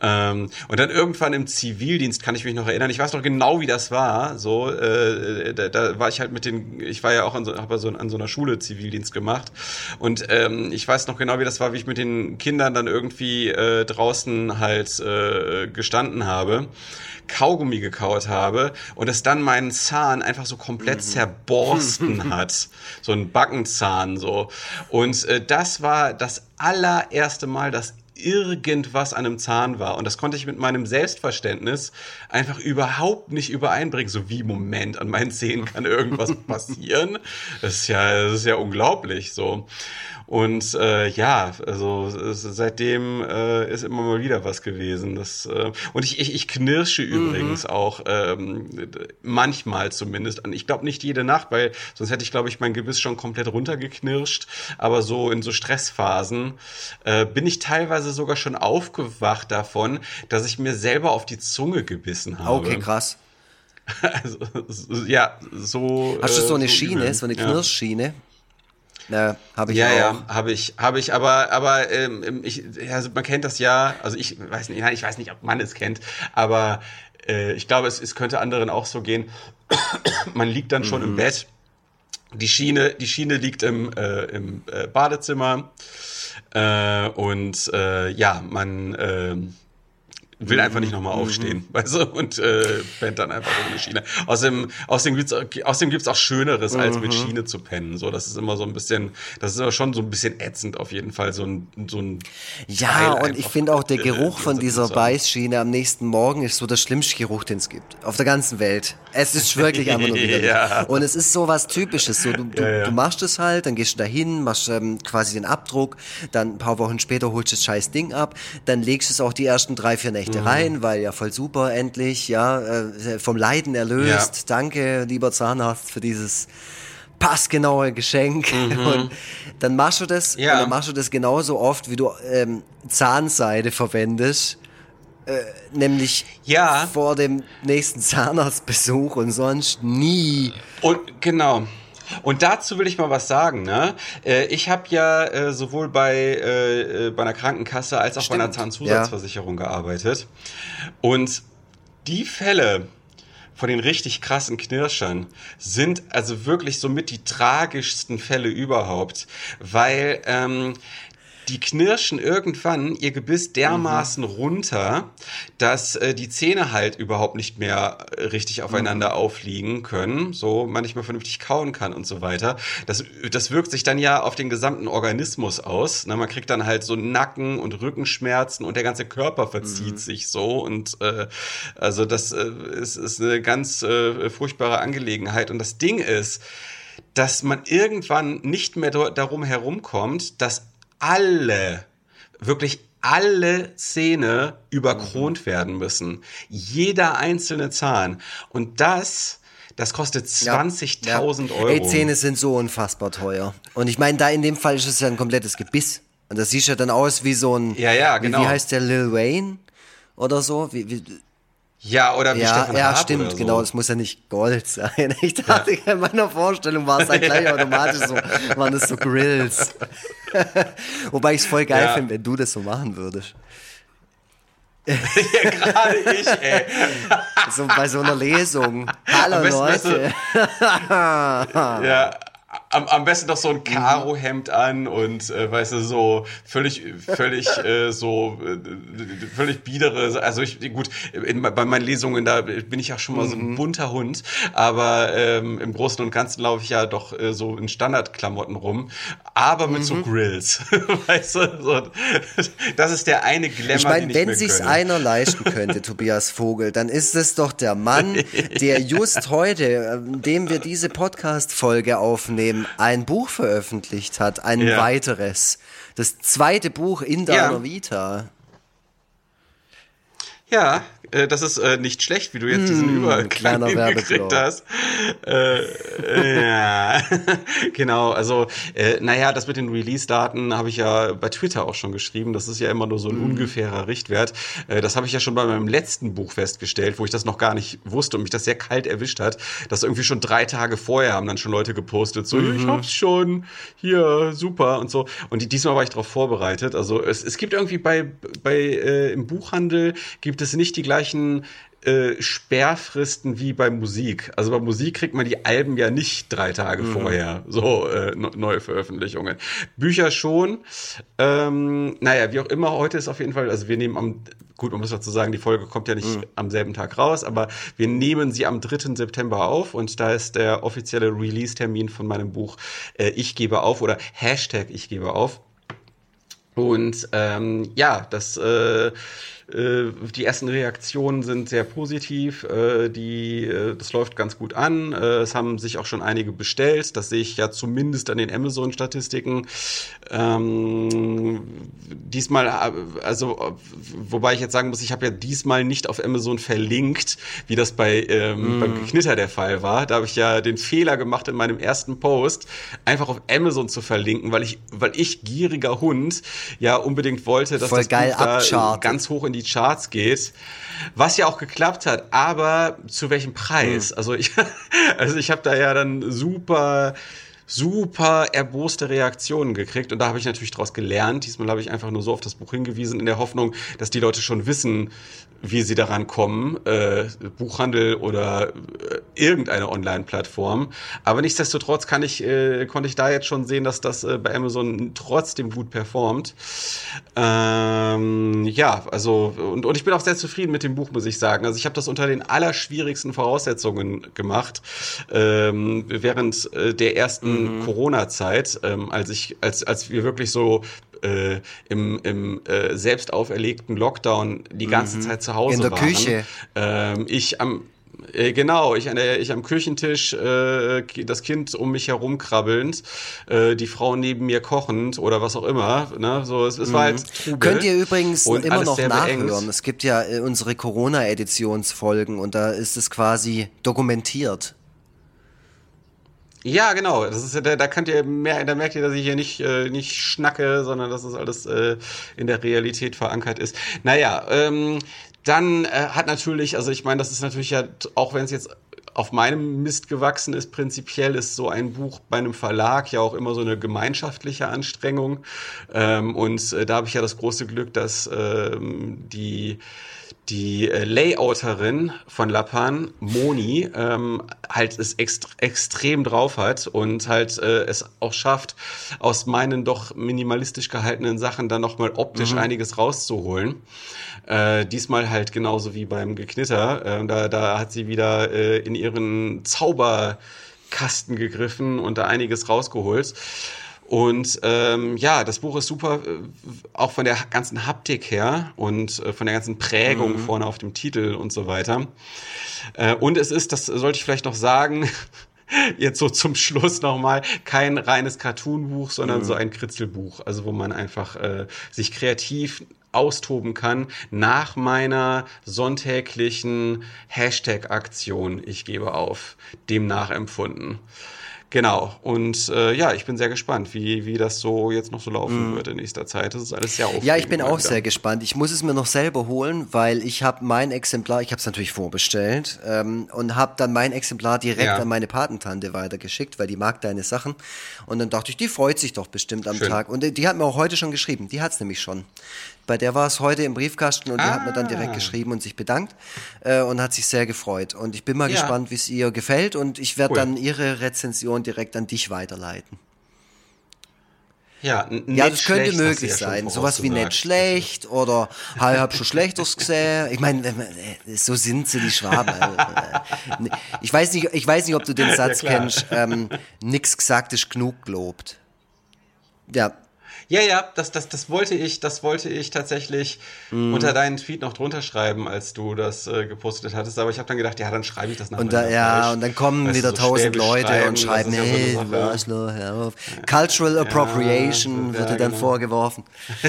Ähm, und dann irgendwann im Zivildienst kann ich mich noch erinnern, ich weiß noch genau, wie das war, so, äh, da, da war ich halt mit den, ich war ja auch an so, hab so an so einer Schule Zivildienst gemacht und ähm, ich weiß noch genau, wie das war, wie ich mit den Kindern dann irgendwie äh, draußen halt äh, gestanden habe. Kaugummi gekaut habe und es dann meinen Zahn einfach so komplett mhm. zerborsten hat. So ein Backenzahn so. Und äh, das war das allererste Mal, dass irgendwas an einem Zahn war. Und das konnte ich mit meinem Selbstverständnis einfach überhaupt nicht übereinbringen. So wie, Moment, an meinen Zähnen kann irgendwas passieren. Das ist ja, das ist ja unglaublich so. Und äh, ja, also seitdem äh, ist immer mal wieder was gewesen. Das, äh, und ich, ich, ich knirsche mhm. übrigens auch ähm, manchmal zumindest an. Ich glaube nicht jede Nacht, weil sonst hätte ich, glaube ich, mein Gebiss schon komplett runtergeknirscht. Aber so in so Stressphasen äh, bin ich teilweise teilweise sogar schon aufgewacht davon, dass ich mir selber auf die Zunge gebissen habe. Okay, krass. Also, ja, so. Hast du so eine äh, Schiene, übel. so eine. Knirschschiene? Ja, habe ich Ja, auch. ja, habe ich, habe ich, aber, aber ähm, ich, ja, also man kennt das ja, also ich weiß nicht, ich weiß nicht, ob man es kennt, aber äh, ich glaube, es, es könnte anderen auch so gehen. man liegt dann Mhm. schon im Bett, die Schiene, die Schiene liegt im, äh, im äh, Badezimmer äh, und äh, ja, man äh, will einfach nicht nochmal aufstehen, weißt du, und äh, pennt dann einfach ohne Schiene. Außerdem, außerdem gibt's außerdem gibt's auch Schöneres, als mit Schiene zu pennen. So, das ist immer so ein bisschen, das ist aber schon so ein bisschen ätzend auf jeden Fall, so ein, so ein Ja, Teil und ich finde auch der äh, Geruch von drin dieser haben. Beißschiene am nächsten Morgen ist so der schlimmste Geruch, den es gibt. Auf der ganzen Welt. Es ist wirklich einfach nur. Ja. Und es ist so was Typisches. So, du, du, Ja, ja. du machst es halt, dann gehst du dahin, machst ähm, quasi den Abdruck, dann ein paar Wochen später holst du das scheiß Ding ab, dann legst du es auch die ersten drei, vier Nächte Mhm. rein, weil ja voll super, endlich, ja, äh, vom Leiden erlöst. Danke, lieber Zahnarzt, für dieses passgenaue Geschenk. Und dann machst du das Mhm. Ja. und dann machst du das genauso oft, wie du ähm, Zahnseide verwendest. Äh, nämlich Ja. vor dem nächsten Zahnarztbesuch und sonst nie. Und genau. Und dazu will ich mal was sagen. Ne? Äh, Ich habe ja äh, sowohl bei, äh, bei einer Krankenkasse als auch bei einer Stimmt. Zahnzusatzversicherung gearbeitet. Und die Fälle von den richtig krassen Knirschern sind also wirklich somit die tragischsten Fälle überhaupt, weil ähm, die knirschen irgendwann ihr Gebiss dermaßen runter, dass äh, die Zähne halt überhaupt nicht mehr richtig aufeinander aufliegen können, so man nicht mehr vernünftig kauen kann und so weiter. Das, das wirkt sich dann ja auf den gesamten Organismus aus. Ne? Man kriegt dann halt so Nacken- und Rückenschmerzen und der ganze Körper verzieht sich so und äh, also das äh, ist, ist eine ganz äh, furchtbare Angelegenheit. Und das Ding ist, dass man irgendwann nicht mehr darum herumkommt, dass alle, wirklich alle Zähne überkront werden müssen. Jeder einzelne Zahn. Und das, das kostet 20.000 Euro. Ey, Zähne sind so unfassbar teuer. Und ich meine, da in dem Fall ist es ja ein komplettes Gebiss. Und das sieht ja dann aus wie so ein. Ja, ja, genau. Wie, wie heißt der Lil Wayne? Oder so? Wie, wie, Ja, oder wie ja, Stefan ja, Raab stimmt, so. genau. Es muss ja nicht Gold sein. Ich dachte, in meiner Vorstellung war es halt gleich automatisch so, waren es so Grills. Wobei ich es voll geil Ja. finde, wenn du das so machen würdest. Ja, gerade ich, ey. So bei so einer Lesung. Hallo Leute. Ja, am, am besten noch so ein Karohemd an und äh, weißt du so völlig völlig äh, so äh, völlig biedere also ich gut in, bei meinen Lesungen da bin ich ja schon mal so ein bunter Hund aber ähm, im Großen und Ganzen laufe ich ja doch äh, so in Standardklamotten rum aber mit so Grills weißt du so, das ist der eine Glamour Ich meine, ich wenn mir sich's einer leisten könnte, Tobias Vogel, dann ist es doch der Mann, der just heute, äh, dem wir diese Podcast-Folge aufnehmen, ein Buch veröffentlicht hat, ein Ja. weiteres. Das zweite Buch in deiner Ja. Vita. Ja, äh, das ist äh, nicht schlecht, wie du jetzt diesen Übergang Hm, hingekriegt Werbeblock. hast. Äh, äh, ja, genau. Also, äh, naja, das mit den Release-Daten habe ich ja bei Twitter auch schon geschrieben. Das ist ja immer nur so ein Hm. ungefährer Richtwert. Äh, das habe ich ja schon bei meinem letzten Buch festgestellt, wo ich das noch gar nicht wusste und mich das sehr kalt erwischt hat. Dass irgendwie schon drei Tage vorher haben dann schon Leute gepostet, so, Mhm. ich hab's schon, hier, super und so. Und die, diesmal war ich darauf vorbereitet. Also es, es gibt irgendwie bei, bei äh, im Buchhandel gibt es nicht die gleichen äh, Sperrfristen wie bei Musik. Also bei Musik kriegt man die Alben ja nicht drei Tage vorher, so äh, ne- neue Veröffentlichungen. Bücher schon. Ähm, naja, wie auch immer, heute ist auf jeden Fall, also wir nehmen am, gut, man muss dazu sagen, die Folge kommt ja nicht am selben Tag raus, aber wir nehmen sie am 3. September auf und da ist der offizielle Release-Termin von meinem Buch äh, Ich gebe auf oder Hashtag Ich gebe auf. Und ähm, ja, das äh, die ersten Reaktionen sind sehr positiv. Äh, die, äh, das läuft ganz gut an. Äh, es haben sich auch schon einige bestellt. Das sehe ich ja zumindest an den Amazon-Statistiken. Ähm, diesmal, äh, also, wobei ich jetzt sagen muss, ich habe ja diesmal nicht auf Amazon verlinkt, wie das bei ähm, mm. beim Geknitter der Fall war. Da habe ich ja den Fehler gemacht in meinem ersten Post, einfach auf Amazon zu verlinken, weil ich, weil ich gieriger Hund ja unbedingt wollte, dass Voll das geil Buch da ganz hoch in die Charts geht. Was ja auch geklappt hat, aber zu welchem Preis? Mhm. Also ich, also ich habe da ja dann super super erboste Reaktionen gekriegt und da habe ich natürlich daraus gelernt. Diesmal habe ich einfach nur so auf das Buch hingewiesen in der Hoffnung, dass die Leute schon wissen, wie sie daran kommen, äh, Buchhandel oder äh, irgendeine Online-Plattform. Aber nichtsdestotrotz kann ich, äh, konnte ich da jetzt schon sehen, dass das äh, bei Amazon trotzdem gut performt. Ähm, ja, also und, und ich bin auch sehr zufrieden mit dem Buch, muss ich sagen. Also ich habe das unter den allerschwierigsten Voraussetzungen gemacht ähm, während äh, der ersten mhm. Corona-Zeit, ähm, als ich, als als wir wirklich so äh, im, im äh, selbst auferlegten Lockdown die ganze mhm. Zeit zu Hause In der waren. Küche. Ähm, ich am äh, Genau, ich, an der, ich am Küchentisch, äh, das Kind um mich herum krabbelnd, äh, die Frau neben mir kochend oder was auch immer. Ne? So, es, es war halt mhm. Trubel Könnt ihr übrigens immer noch nachhören. Beengt. Es gibt ja äh, unsere Corona-Editionsfolgen und da ist es quasi dokumentiert. Ja, genau. Das ist, da, da könnt ihr mehr, da merkt ihr, dass ich hier nicht, äh, nicht schnacke, sondern dass es alles äh, in der Realität verankert ist. Naja, ähm, dann äh, hat natürlich, also ich meine, das ist natürlich ja, auch wenn es jetzt auf meinem Mist gewachsen ist, prinzipiell ist so ein Buch bei einem Verlag ja auch immer so eine gemeinschaftliche Anstrengung. Ähm, und äh, da habe ich ja das große Glück, dass ähm, die die äh, Layouterin von Lapan, Moni, ähm, halt es ext extrem drauf hat und halt äh, es auch schafft, aus meinen doch minimalistisch gehaltenen Sachen dann nochmal optisch mhm. einiges rauszuholen. Äh, diesmal halt genauso wie beim Geknitter. Äh, da, da hat sie wieder äh, in ihren Zauberkasten gegriffen und da einiges rausgeholt. Und ähm, ja, das Buch ist super, äh, auch von der ganzen Haptik her und äh, von der ganzen Prägung mhm. vorne auf dem Titel und so weiter. Äh, und es ist, das sollte ich vielleicht noch sagen, jetzt so zum Schluss nochmal, kein reines Cartoon-Buch, sondern mhm. so ein Kritzelbuch, also wo man einfach äh, sich kreativ austoben kann nach meiner sonntäglichen Hashtag-Aktion, ich gebe auf, dem nachempfunden. Genau. Und äh, ja, ich bin sehr gespannt, wie, wie das so jetzt noch so laufen mm. wird in nächster Zeit. Das ist alles sehr aufregend. Ja, ich bin auch wieder. sehr gespannt. Ich muss es mir noch selber holen, weil ich habe mein Exemplar, ich habe es natürlich vorbestellt ähm, und habe dann mein Exemplar direkt ja. an meine Patentante weitergeschickt, weil die mag deine Sachen. Und dann dachte ich, die freut sich doch bestimmt am Schön. Tag. Und die, die hat mir auch heute schon geschrieben. Die hat es nämlich schon. Bei der war es heute im Briefkasten und ah. die hat mir dann direkt ah. geschrieben und sich bedankt äh, und hat sich sehr gefreut. Und ich bin mal ja. gespannt, wie es ihr gefällt und ich werde cool. dann ihre Rezension direkt an dich weiterleiten. Ja, ja, das könnte möglich sein. Sowas wie nicht schlecht oder ich hab schon Schlechtes gesehen. Ich meine, so sind sie die Schwaben. Ich weiß nicht, ich weiß nicht, ob du den Satz ja, kennst. Ähm, nix gesagt ist genug gelobt. Ja, ja, ja, das, das, das wollte ich, das wollte ich tatsächlich mm. unter deinen Tweet noch drunter schreiben, als du das äh, gepostet hattest. Aber ich habe dann gedacht, ja, dann schreibe ich das nachher. Und da, ja, falsch. und dann kommen weißt wieder tausend so Leute und schreiben, hey, ja so hör auf. Cultural Appropriation ja, wird dir dann genau. vorgeworfen.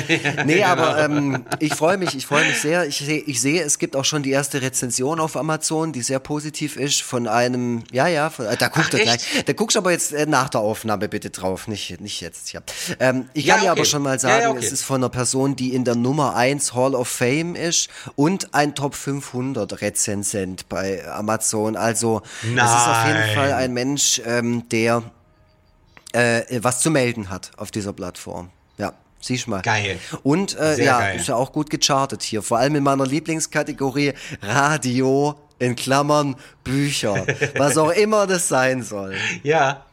nee, genau. aber ähm, ich freue mich, ich freue mich sehr. Ich sehe, ich sehe, es gibt auch schon die erste Rezension auf Amazon, die sehr positiv ist von einem, ja, ja, von, äh, da guckt er gleich. Da guckst du aber jetzt äh, nach der Aufnahme bitte drauf, nicht, nicht jetzt. Ja. Ähm, ich ja, kann ja okay. aber schon mal sagen, ja, ja, okay. es ist von einer Person, die in der Nummer 1 Hall of Fame ist und ein Top 500 Rezensent bei Amazon. Also Nein. es ist auf jeden Fall ein Mensch, ähm, der äh, was zu melden hat auf dieser Plattform. Ja. Siehst mal. Geil. Und äh, ja, geil. ist ja auch gut gechartet hier. Vor allem in meiner Lieblingskategorie Radio in Klammern Bücher. was auch immer das sein soll. Ja,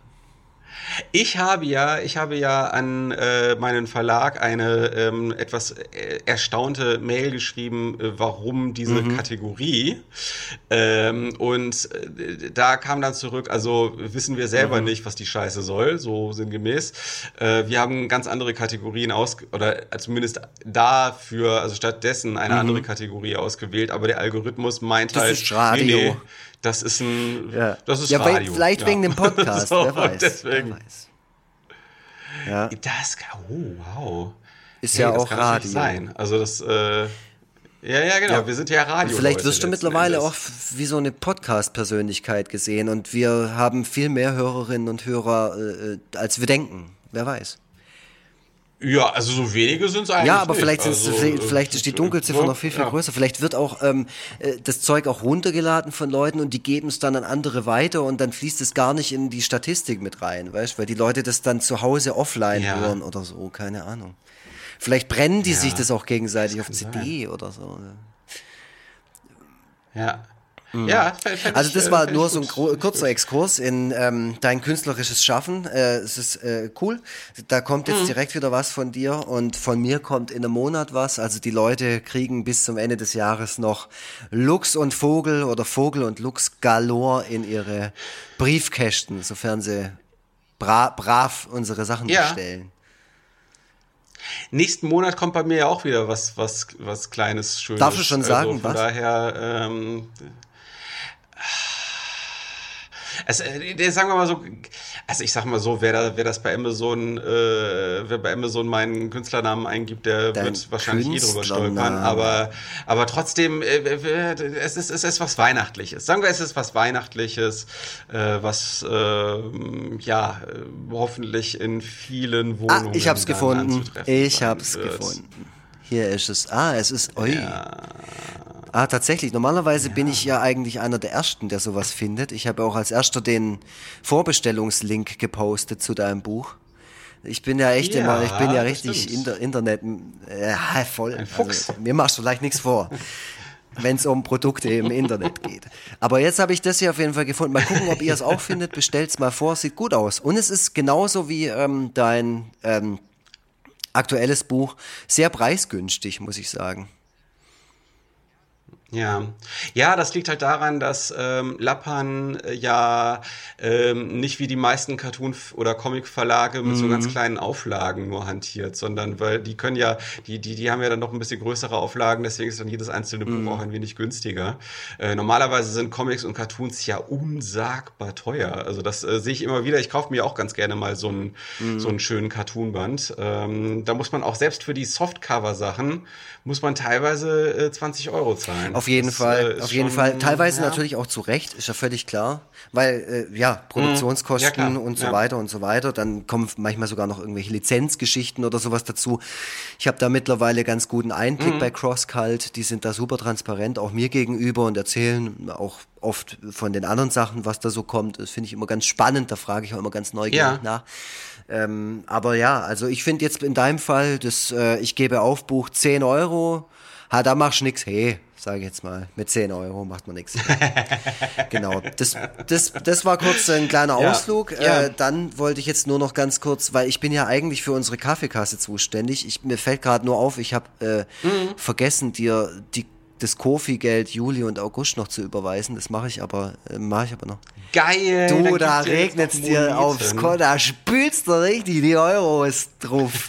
Ich habe ja, ich habe ja an äh, meinen Verlag eine ähm, etwas äh, erstaunte Mail geschrieben, äh, warum diese mhm. Kategorie. Ähm, und äh, da kam dann zurück, also wissen wir selber mhm. nicht, was die Scheiße soll, so sinngemäß. Äh, wir haben ganz andere Kategorien aus oder zumindest dafür, also stattdessen eine mhm. andere Kategorie ausgewählt, aber der Algorithmus meint das halt, ist Radio. Nee, nee, das ist ein, ja. das ist ja, Radio. Vielleicht ja. wegen dem Podcast, so, wer weiß. Deswegen. Wer weiß. Ja. Das, oh, wow. Ist hey, ja auch Radio. Sein. Also das, äh, ja, ja, genau. Ja. Wir sind ja Radio. Und vielleicht wirst du mittlerweile Endes. auch wie so eine Podcast-Persönlichkeit gesehen und wir haben viel mehr Hörerinnen und Hörer, äh, äh als wir denken. Wer weiß. Ja, also so wenige sind es eigentlich. Ja, aber nicht. vielleicht, also, vielleicht, vielleicht ist die Dunkelziffer noch viel, viel ja. größer. Vielleicht wird auch ähm, äh, das Zeug auch runtergeladen von Leuten und die geben es dann an andere weiter und dann fließt es gar nicht in die Statistik mit rein, weißt du, weil die Leute das dann zu Hause offline ja. hören oder so, keine Ahnung. Vielleicht brennen die ja, sich das auch gegenseitig auf CD sein. oder so. Ja. Ja, also das war nur so ein kurzer Exkurs in ähm, dein künstlerisches Schaffen. Äh, es ist äh, cool. Da kommt jetzt mhm. direkt wieder was von dir und von mir kommt in einem Monat was. Also die Leute kriegen bis zum Ende des Jahres noch Lux und Vogel oder Vogel und Lux galore in ihre Briefkästen, sofern sie bra brav unsere Sachen ja. bestellen. Nächsten Monat kommt bei mir ja auch wieder was, was, was Kleines, Schönes. Darfst du schon sagen, also von was? daher, ähm, also, sagen wir mal so, also ich sag mal so, wer, da, wer das bei Amazon, äh, wer bei Amazon meinen Künstlernamen eingibt, der Dein wird wahrscheinlich eh drüber stolpern. Aber, aber trotzdem, äh, es, ist, es ist was Weihnachtliches. Sagen wir, es ist was Weihnachtliches, äh, was äh, ja hoffentlich in vielen Wohnungen. Ah, ich hab's gefunden. Ich hab's wird. gefunden. Hier ist es. Ah, es ist. Ui. Ja. Ah, tatsächlich. Normalerweise ja. bin ich ja eigentlich einer der Ersten, der sowas findet. Ich habe auch als Erster den Vorbestellungslink gepostet zu deinem Buch. Ich bin ja echt ja, immer, ich bin ja richtig Inter Internet, ja, voll. Ein Fuchs. Also, mir machst du vielleicht nichts vor, wenn es um Produkte im Internet geht. Aber jetzt habe ich das hier auf jeden Fall gefunden. Mal gucken, ob ihr es auch findet. Bestellt's mal vor, sieht gut aus. Und es ist genauso wie ähm, dein ähm, aktuelles Buch sehr preisgünstig, muss ich sagen. Ja, ja, das liegt halt daran, dass ähm, Lappan äh, ja ähm, nicht wie die meisten Cartoon- oder Comic-Verlage mit mhm. so ganz kleinen Auflagen nur hantiert, sondern weil die können ja, die, die, die haben ja dann noch ein bisschen größere Auflagen, deswegen ist dann jedes einzelne Buch mhm. auch ein wenig günstiger. Äh, normalerweise sind Comics und Cartoons ja unsagbar teuer. Also das äh, sehe ich immer wieder. Ich kaufe mir auch ganz gerne mal so einen, mhm. so einen schönen Cartoon-Band. Ähm, da muss man auch selbst für die Softcover-Sachen muss man teilweise äh, 20 Euro zahlen. Auf jeden das, Fall, äh, auf jeden Fall. Teilweise ja. natürlich auch zu Recht, ist ja völlig klar, weil äh, ja Produktionskosten ja, und so weiter und so weiter. Dann kommen manchmal sogar noch irgendwelche Lizenzgeschichten oder sowas dazu. Ich habe da mittlerweile ganz guten Einblick mhm. bei CrossCult. Die sind da super transparent, auch mir gegenüber und erzählen auch oft von den anderen Sachen, was da so kommt. Das finde ich immer ganz spannend. Da frage ich auch immer ganz neugierig nach. Ähm, aber ja, also ich finde jetzt in deinem Fall, das, äh, ich gebe auf Buch 10 Euro, ha, da machst du nix, hey, sage ich jetzt mal, mit 10 Euro macht man nichts. genau, das, das, das war kurz ein kleiner Ausflug. Ja, ja. Äh, dann wollte ich jetzt nur noch ganz kurz, weil ich bin ja eigentlich für unsere Kaffeekasse zuständig. Ich, mir fällt gerade nur auf, ich habe äh, mhm. vergessen, dir die das Kofi-Geld Juli und August noch zu überweisen. Das mache ich aber, äh, mache ich aber noch. Geil! Du, da regnet es dir aufs Konto, da spülst du richtig die Euros drauf.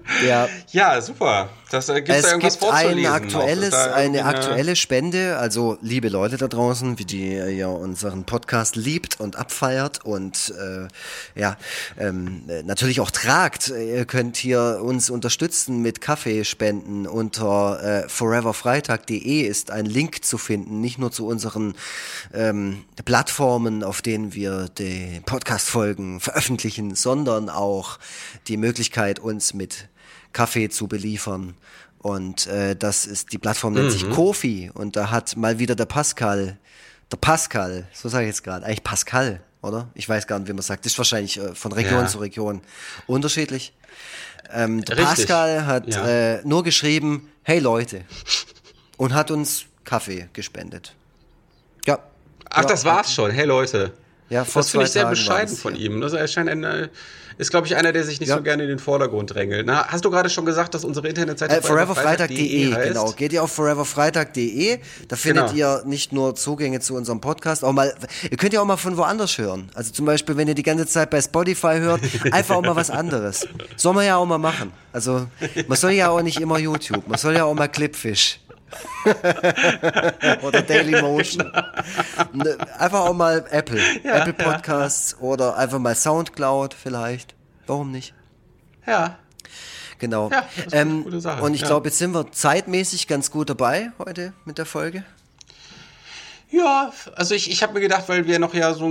ja. ja, super. Das, äh, gibt's es da irgendwas gibt ein aktuelles, eine aktuelle Spende, also liebe Leute da draußen, wie die ja unseren Podcast liebt und abfeiert und äh, ja, ähm, natürlich auch tragt. Ihr könnt hier uns unterstützen mit Kaffeespenden unter äh, foreverfreitag.de ist ein Link zu finden, nicht nur zu unseren ähm, Plattformen, auf denen wir die Podcast-Folgen veröffentlichen, sondern auch die Möglichkeit, uns mit Kaffee zu beliefern. Und äh, das ist, die Plattform nennt mhm. sich Kofi. Und da hat mal wieder der Pascal, der Pascal, so sage ich jetzt gerade, eigentlich Pascal, oder? Ich weiß gar nicht, wie man sagt. Das ist wahrscheinlich äh, von Region ja. zu Region unterschiedlich. Ähm, der Richtig. Pascal hat ja. äh, nur geschrieben, hey Leute, und hat uns Kaffee gespendet. Ja, Ach, ja, das war's schon. Hey Leute. Ja, vor das finde ich sehr bescheiden von ihm. Also er scheint ein, ist, glaube ich, einer, der sich nicht ja. so gerne in den Vordergrund drängelt. Na, hast du gerade schon gesagt, dass unsere Internetseite äh, foreverfreitag.de, genau. Geht ihr auf foreverfreitag.de, da findet genau. ihr nicht nur Zugänge zu unserem Podcast, auch mal, ihr könnt ja auch mal von woanders hören. Also zum Beispiel, wenn ihr die ganze Zeit bei Spotify hört, einfach auch mal was anderes. Soll man ja auch mal machen. Also, man soll ja auch nicht immer YouTube, man soll ja auch mal Clipfish. oder Dailymotion. Ne, einfach auch mal Apple. Ja, Apple Podcasts ja. oder einfach mal Soundcloud vielleicht. Warum nicht? Ja. Genau. Ja, ähm, und ich glaube, jetzt sind wir zeitmäßig ganz gut dabei heute mit der Folge. Ja, also ich, ich habe mir gedacht, weil wir noch ja so,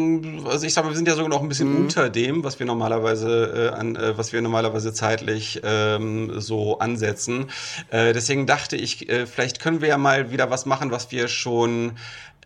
also ich sag mal, wir sind ja sogar noch ein bisschen mhm. unter dem, was wir normalerweise äh, an, äh, was wir normalerweise zeitlich ähm, so ansetzen. Äh, deswegen dachte ich, äh, vielleicht können wir ja mal wieder was machen, was wir schon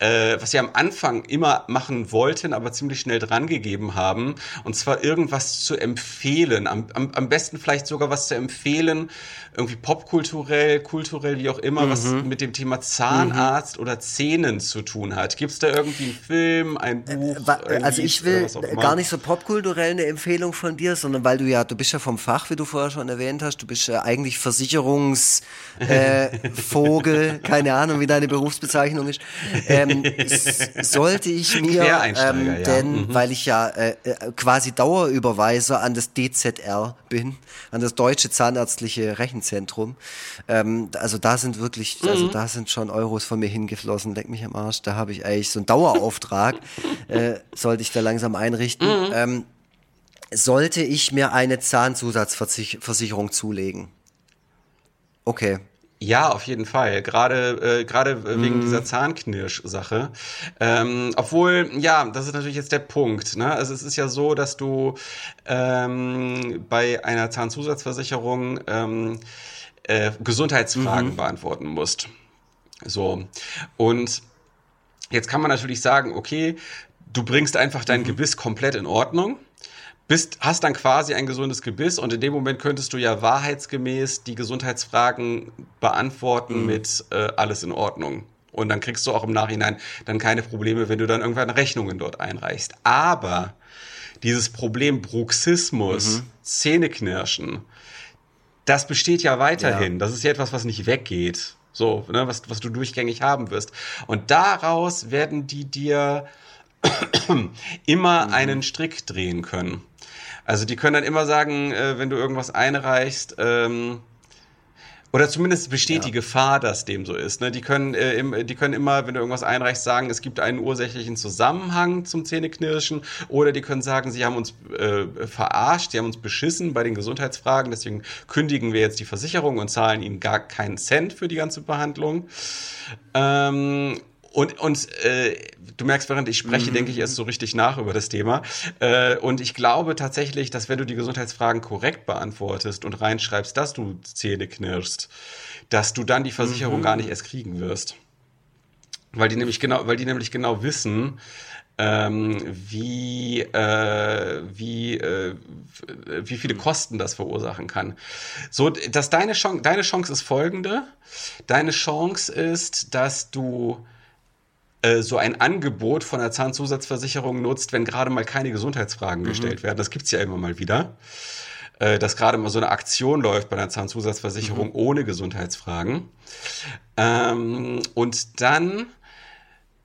äh, was wir am Anfang immer machen wollten, aber ziemlich schnell drangegeben haben. Und zwar irgendwas zu empfehlen. Am, am, am besten vielleicht sogar was zu empfehlen, irgendwie popkulturell, kulturell, wie auch immer, mhm. was mit dem Thema Zahnarzt mhm. oder Zähnen zu tun hat. Gibt es da irgendwie einen Film, ein äh, Buch? Äh, also ich will gar nicht so popkulturell eine Empfehlung von dir, sondern weil du ja, du bist ja vom Fach, wie du vorher schon erwähnt hast, du bist ja eigentlich Versicherungsvogel, äh, keine Ahnung, wie deine Berufsbezeichnung ist. Ähm, sollte ich mir, ähm, ja. denn mhm. weil ich ja äh, äh quasi Dauerüberweiser an das DZR bin, an das Deutsche Zahnärztliche Rechenzentrum, Zentrum. Ähm, also da sind wirklich, also mhm. da sind schon Euros von mir hingeflossen, leck mich am Arsch. Da habe ich eigentlich so einen Dauerauftrag, äh, sollte ich da langsam einrichten. Mhm. Ähm, sollte ich mir eine Zahnzusatzversicherung zulegen? Okay. Ja, auf jeden Fall. Gerade äh, gerade wegen mm. dieser Zahnknirsch-Sache. Ähm, obwohl, ja, das ist natürlich jetzt der Punkt. Ne? Also es ist ja so, dass du ähm, bei einer Zahnzusatzversicherung ähm, äh, Gesundheitsfragen mhm. beantworten musst. So und jetzt kann man natürlich sagen, okay, du bringst einfach dein mhm. Gebiss komplett in Ordnung bist, hast dann quasi ein gesundes Gebiss und in dem Moment könntest du ja wahrheitsgemäß die Gesundheitsfragen beantworten mhm. mit äh, alles in Ordnung. Und dann kriegst du auch im Nachhinein dann keine Probleme, wenn du dann irgendwann Rechnungen dort einreichst. Aber dieses Problem Bruxismus, mhm. Zähneknirschen, das besteht ja weiterhin. Ja. Das ist ja etwas, was nicht weggeht. So, ne, was, was du durchgängig haben wirst. Und daraus werden die dir immer mhm. einen Strick drehen können. Also die können dann immer sagen, äh, wenn du irgendwas einreichst, ähm, oder zumindest besteht ja. die Gefahr, dass dem so ist. Ne? Die, können, äh, im, die können immer, wenn du irgendwas einreichst, sagen, es gibt einen ursächlichen Zusammenhang zum Zähneknirschen. Oder die können sagen, sie haben uns äh, verarscht, sie haben uns beschissen bei den Gesundheitsfragen. Deswegen kündigen wir jetzt die Versicherung und zahlen ihnen gar keinen Cent für die ganze Behandlung. Ähm, und, und äh, du merkst, während ich spreche, mhm. denke ich erst so richtig nach über das Thema. Äh, und ich glaube tatsächlich, dass wenn du die Gesundheitsfragen korrekt beantwortest und reinschreibst, dass du Zähne knirschst, dass du dann die Versicherung mhm. gar nicht erst kriegen wirst. Weil die nämlich genau, weil die nämlich genau wissen, ähm, wie, äh, wie, äh, wie viele Kosten das verursachen kann. So, dass deine Chance, deine Chance ist folgende. Deine Chance ist, dass du äh, so ein Angebot von der Zahnzusatzversicherung nutzt, wenn gerade mal keine Gesundheitsfragen mhm. gestellt werden. Das gibt's ja immer mal wieder. Äh, dass gerade mal so eine Aktion läuft bei einer Zahnzusatzversicherung mhm. ohne Gesundheitsfragen. Ähm, und dann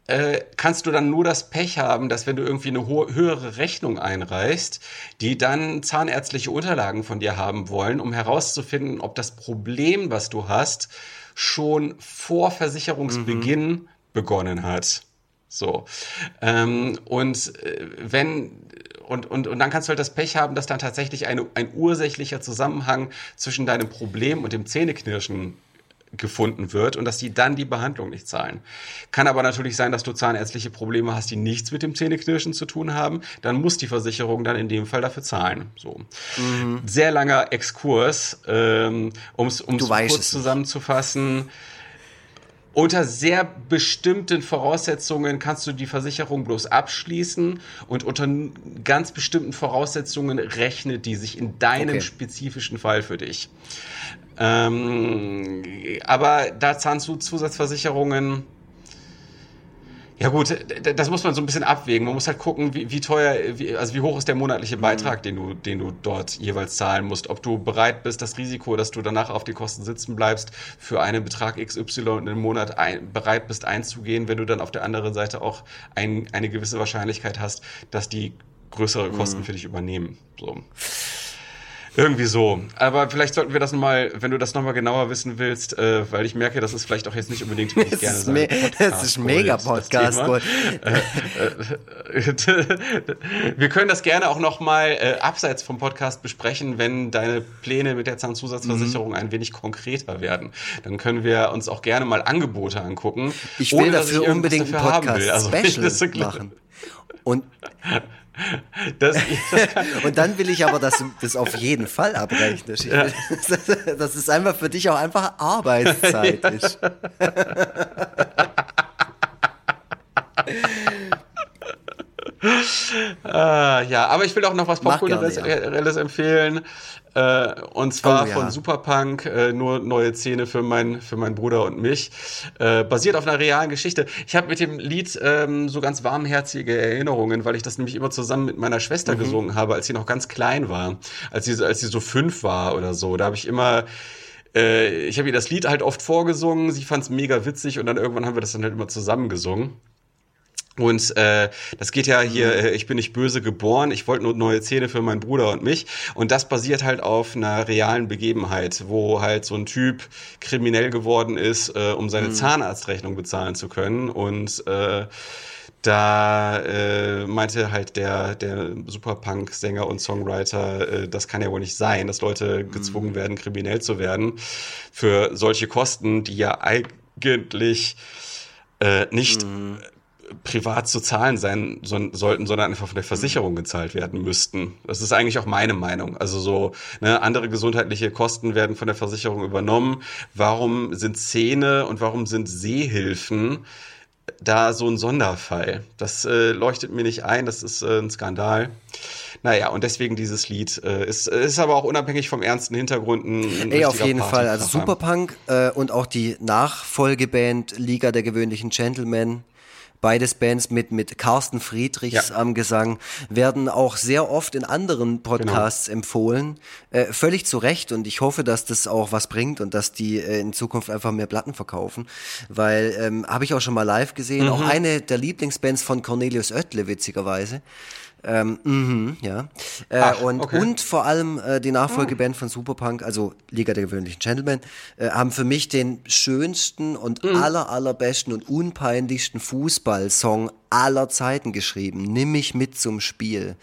äh, kannst du dann nur das Pech haben, dass wenn du irgendwie eine höhere Rechnung einreichst, die dann zahnärztliche Unterlagen von dir haben wollen, um herauszufinden, ob das Problem, was du hast, schon vor Versicherungsbeginn mhm begonnen hat. So. Ähm, und äh, wenn, und, und, und dann kannst du halt das Pech haben, dass dann tatsächlich eine, ein ursächlicher Zusammenhang zwischen deinem Problem und dem Zähneknirschen gefunden wird und dass die dann die Behandlung nicht zahlen. Kann aber natürlich sein, dass du zahnärztliche Probleme hast, die nichts mit dem Zähneknirschen zu tun haben. Dann muss die Versicherung dann in dem Fall dafür zahlen. So. Mhm. Sehr langer Exkurs, ähm, um es kurz zusammenzufassen. Nicht unter sehr bestimmten Voraussetzungen kannst du die Versicherung bloß abschließen und unter ganz bestimmten Voraussetzungen rechnet die sich in deinem okay. spezifischen Fall für dich. Ähm, aber da Zahnzusatzversicherungen Ja gut, das muss man so ein bisschen abwägen. Man muss halt gucken, wie, wie teuer, wie, also wie hoch ist der monatliche mhm. Beitrag, mhm. den du, den du dort jeweils zahlen musst. Ob du bereit bist, das Risiko, dass du danach auf die Kosten sitzen bleibst, für einen Betrag XY im Monat ein, bereit bist einzugehen, wenn du dann auf der anderen Seite auch ein, eine gewisse Wahrscheinlichkeit hast, dass die größere Kosten mhm. für dich übernehmen. So. Irgendwie so. Aber vielleicht sollten wir das nochmal, wenn du das nochmal genauer wissen willst, äh, weil ich merke, das ist vielleicht auch jetzt nicht unbedingt, wie ich gerne sage. Das ist mega Podcast. Wir können das gerne auch nochmal äh, abseits vom Podcast besprechen, wenn deine Pläne mit der Zahnzusatzversicherung mhm. ein wenig konkreter werden. Dann können wir uns auch gerne mal Angebote angucken. Ich will dafür unbedingt einen Podcast-Special also, machen. Und das, das und dann will ich aber, dass du das auf jeden Fall abrechnest. Ja. dass es einfach für dich auch einfach Arbeitszeit ist. ah, ja, aber ich will auch noch was Popkulturelles empfehlen. Äh, und zwar oh, ja. von Superpunk, äh, nur neue Szene für, mein, für meinen Bruder und mich. Äh, basiert auf einer realen Geschichte. Ich habe mit dem Lied ähm, so ganz warmherzige Erinnerungen, weil ich das nämlich immer zusammen mit meiner Schwester mhm. gesungen habe, als sie noch ganz klein war. Als sie, als sie so fünf war oder so. Da habe ich immer äh, ich habe ihr das Lied halt oft vorgesungen, sie fand es mega witzig und dann irgendwann haben wir das dann halt immer zusammen gesungen. Und äh, das geht ja hier, mhm. äh, ich bin nicht böse geboren, ich wollte nur neue Zähne für meinen Bruder und mich. Und das basiert halt auf einer realen Begebenheit, wo halt so ein Typ kriminell geworden ist, äh, um seine mhm. Zahnarztrechnung bezahlen zu können. Und äh, da äh, meinte halt der, der Superpunk-Sänger und Songwriter, äh, das kann ja wohl nicht sein, dass Leute mhm. gezwungen werden, kriminell zu werden für solche Kosten, die ja eigentlich äh, nicht mhm privat zu zahlen sein so, sollten, sondern einfach von der Versicherung gezahlt werden müssten. Das ist eigentlich auch meine Meinung. Also so ne, andere gesundheitliche Kosten werden von der Versicherung übernommen. Warum sind Zähne und warum sind Sehhilfen da so ein Sonderfall? Das äh, leuchtet mir nicht ein. Das ist äh, ein Skandal. Naja, und deswegen dieses Lied. Äh, ist, ist aber auch unabhängig vom ernsten Hintergrund ein, Ey, auf jeden Fall. Also Superpunk äh, und auch die Nachfolgeband Liga der gewöhnlichen Gentlemen Beides Bands mit, mit Carsten Friedrichs ja. am Gesang werden auch sehr oft in anderen Podcasts genau. empfohlen. Äh, völlig zu Recht und ich hoffe, dass das auch was bringt und dass die äh, in Zukunft einfach mehr Platten verkaufen. Weil, ähm, habe ich auch schon mal live gesehen, mhm. auch eine der Lieblingsbands von Cornelius Oettle, witzigerweise. Ähm, mh, ja. Äh, Ach, und, okay. und vor allem äh, die Nachfolgeband von Superpunk, also Liga der gewöhnlichen Gentlemen, äh, haben für mich den schönsten und mhm. aller, allerbesten und unpeinlichsten Fußballsong aller Zeiten geschrieben. Nimm mich mit zum Spiel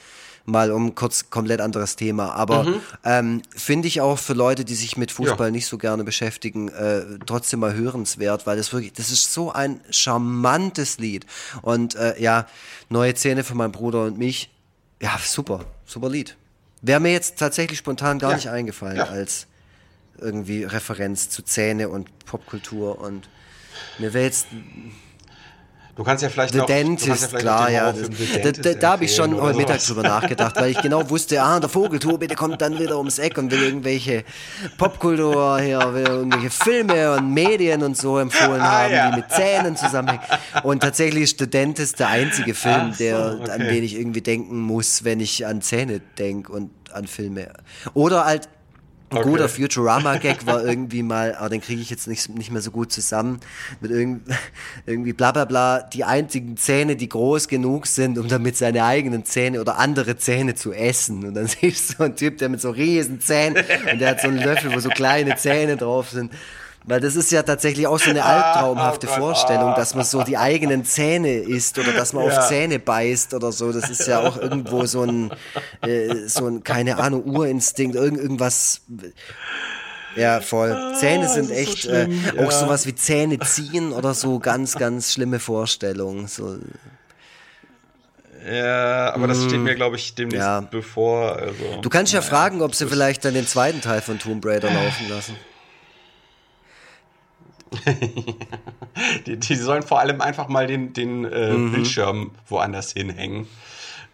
mal um kurz komplett anderes Thema. Aber mhm. ähm, finde ich auch für Leute, die sich mit Fußball ja. nicht so gerne beschäftigen, äh, trotzdem mal hörenswert, weil das wirklich, das ist so ein charmantes Lied. Und äh, ja, neue Zähne für meinen Bruder und mich. Ja, super, super Lied. Wäre mir jetzt tatsächlich spontan gar ja. nicht eingefallen ja. als irgendwie Referenz zu Zähne und Popkultur und mir wäre jetzt Du kannst ja vielleicht The noch, Dentist, ja vielleicht klar, ja. Da, da, da habe ich schon heute Mittag drüber nachgedacht, weil ich genau wusste, ah, der Vogeltour, der kommt dann wieder ums Eck und will irgendwelche Popkultur hier, will irgendwelche Filme und Medien und so empfohlen ah, haben, ja. die mit Zähnen zusammenhängen. Und tatsächlich ist The Dentist der einzige Film, so, der, okay. an den ich irgendwie denken muss, wenn ich an Zähne denke und an Filme. Oder halt ein okay. guter Futurama-Gag war irgendwie mal, aber den kriege ich jetzt nicht, nicht mehr so gut zusammen, mit irgendwie, irgendwie bla bla bla, die einzigen Zähne, die groß genug sind, um damit seine eigenen Zähne oder andere Zähne zu essen. Und dann siehst du so einen Typ, der mit so riesen Zähnen und der hat so einen Löffel, wo so kleine Zähne drauf sind. Weil das ist ja tatsächlich auch so eine ah, albtraumhafte oh Vorstellung, dass man so die eigenen Zähne isst oder dass man ja. auf Zähne beißt oder so. Das ist ja auch irgendwo so ein, äh, so ein, keine Ahnung, Urinstinkt, irgend, irgendwas. Ja, voll. Ah, Zähne sind echt so äh, auch ja. sowas wie Zähne ziehen oder so ganz, ganz schlimme Vorstellungen. So. Ja, aber das steht mir, glaube ich, demnächst ja. bevor. Also, du kannst ja fragen, ob sie vielleicht dann den zweiten Teil von Tomb Raider laufen lassen. Die, die sollen vor allem einfach mal den, den äh, mhm. Bildschirm woanders hinhängen.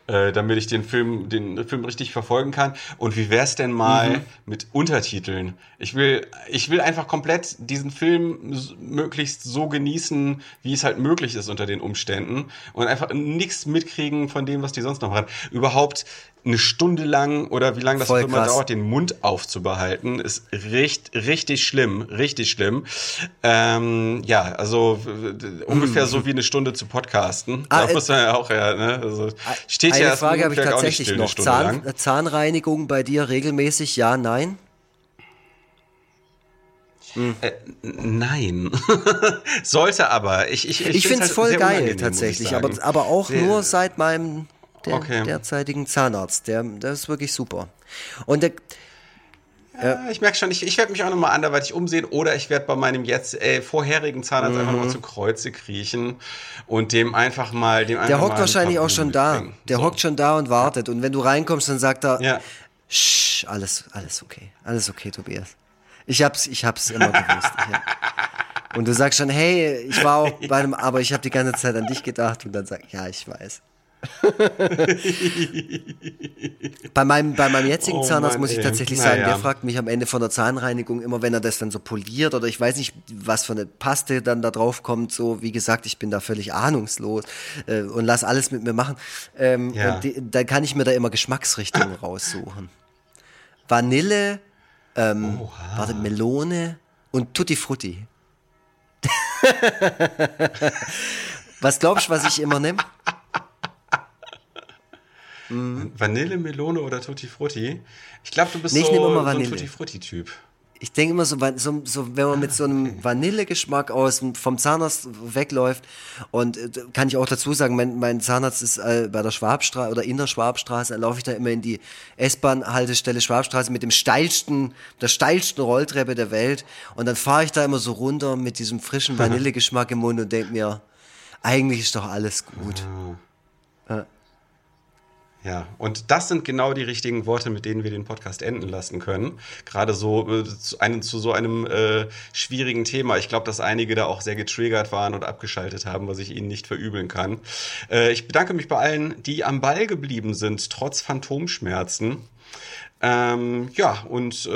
äh, damit ich den Film, den Film richtig verfolgen kann. Und wie wär's denn mal mhm. mit Untertiteln? Ich will, ich will einfach komplett diesen Film möglichst so genießen, wie es halt möglich ist unter den Umständen und einfach nichts mitkriegen von dem, was die sonst noch machen. Überhaupt eine Stunde lang oder wie lange das Voll immer dauert, den Mund aufzubehalten, ist richtig, richtig schlimm, richtig schlimm. Ähm, ja, also ungefähr so wie eine Stunde zu podcasten. Ah, da äh, muss man ja auch, ja, ne? Also, steht eine ja Frage habe ich tatsächlich still, noch. Zahn, Zahnreinigung bei dir regelmäßig, ja, nein? Hm. Äh, nein. Sollte aber. Ich, ich, ich, ich finde es halt voll geil tatsächlich, aber, aber auch sehr, nur seit meinem der okay. derzeitigen Zahnarzt. Der, der ist wirklich super. Und der, ja, ich merke schon, ich, ich werde mich auch nochmal anderweitig umsehen oder ich werde bei meinem jetzt äh, vorherigen Zahnarzt mhm. einfach nochmal zu Kreuze kriechen und dem einfach mal. Dem der hockt wahrscheinlich auch schon da. Der so. hockt schon da und wartet. Und wenn du reinkommst, dann sagt er: ja. Shh, alles, alles okay. Alles okay, Tobias. Ich hab's, ich hab's immer gewusst. Und du sagst schon, hey, ich war auch bei einem, aber ich habe die ganze Zeit an dich gedacht und dann sag ich, ja, ich weiß. bei, meinem, bei meinem jetzigen oh Zahnarzt Mann, muss ich tatsächlich ey. sagen, naja. der fragt mich am Ende von der Zahnreinigung immer, wenn er das dann so poliert oder ich weiß nicht, was für eine Paste dann da drauf kommt. So, wie gesagt, ich bin da völlig ahnungslos äh, und lass alles mit mir machen. Ähm, ja. Die, dann kann ich mir da immer Geschmacksrichtungen raussuchen. Vanille, ähm, warte, Melone und Tutti Frutti. was glaubst du, was ich immer nehme? Mhm. Vanille, Melone oder Tutti Frutti? Ich glaube, du bist nee, so, so ein Tutti Frutti-Typ. Ich denke immer so, so, so, wenn man mit so einem okay. Vanillegeschmack aus vom Zahnarzt wegläuft und äh, kann ich auch dazu sagen, mein, mein Zahnarzt ist äh, bei der Schwabstraße oder in der Schwabstraße, laufe ich da immer in die S-Bahn-Haltestelle Schwabstraße mit dem steilsten, der steilsten Rolltreppe der Welt und dann fahre ich da immer so runter mit diesem frischen Vanillegeschmack im Mund und denke mir, eigentlich ist doch alles gut. Ah. Ja. Ja, und das sind genau die richtigen Worte, mit denen wir den Podcast enden lassen können. Gerade so äh, zu, einem, zu so einem äh, schwierigen Thema. Ich glaube, dass einige da auch sehr getriggert waren und abgeschaltet haben, was ich ihnen nicht verübeln kann. Äh, ich bedanke mich bei allen, die am Ball geblieben sind, trotz Phantomschmerzen. Ähm, ja, und äh,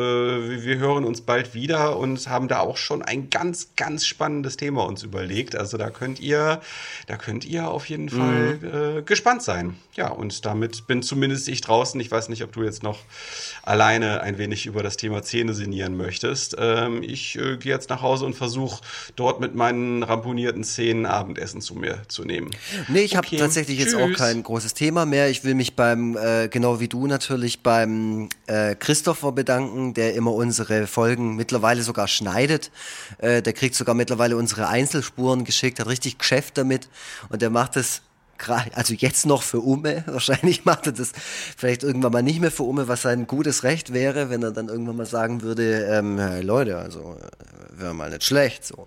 wir hören uns bald wieder und haben da auch schon ein ganz, ganz spannendes Thema uns überlegt. Also da könnt ihr, da könnt ihr auf jeden mhm. Fall äh, gespannt sein. Ja, und damit bin zumindest ich draußen. Ich weiß nicht, ob du jetzt noch alleine ein wenig über das Thema Zähne sinnieren möchtest. Ähm, ich äh, gehe jetzt nach Hause und versuche dort mit meinen ramponierten Zähnen Abendessen zu mir zu nehmen. Nee, ich okay. habe tatsächlich Tschüss. jetzt auch kein großes Thema mehr. Ich will mich beim, äh, genau wie du natürlich, beim äh, Christopher bedanken, der immer unsere Folgen mittlerweile sogar schneidet. Äh, der kriegt sogar mittlerweile unsere Einzelspuren geschickt, hat richtig Geschäft damit und der macht es also jetzt noch für Ume, wahrscheinlich macht er das vielleicht irgendwann mal nicht mehr für Ume, was sein gutes Recht wäre, wenn er dann irgendwann mal sagen würde, ähm, hey Leute, also äh, wäre mal nicht schlecht so.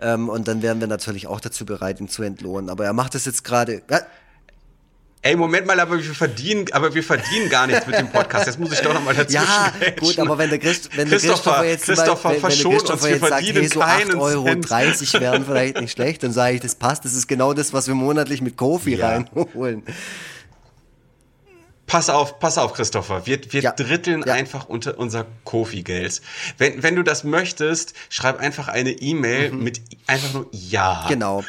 Ähm, und dann wären wir natürlich auch dazu bereit, ihn zu entlohnen. Aber er macht das jetzt gerade. Äh, Ey, Moment mal, aber wir verdienen, aber wir verdienen gar nichts mit dem Podcast. Das muss ich doch nochmal dazu Ja, gut, aber wenn der, Christ, wenn der Christopher, jetzt Christopher mal, wenn, wenn der Christopher jetzt sagt, hey, so 8 Euro 30 wären vielleicht nicht schlecht, dann sage ich, das passt. Das ist genau das, was wir monatlich mit Kofi ja. reinholen. Pass auf, pass auf, Christopher. Wir, wir ja. dritteln ja. einfach unter unser Kofi-Geld. Wenn, wenn du das möchtest, schreib einfach eine E-Mail mhm. mit einfach nur Ja. Genau.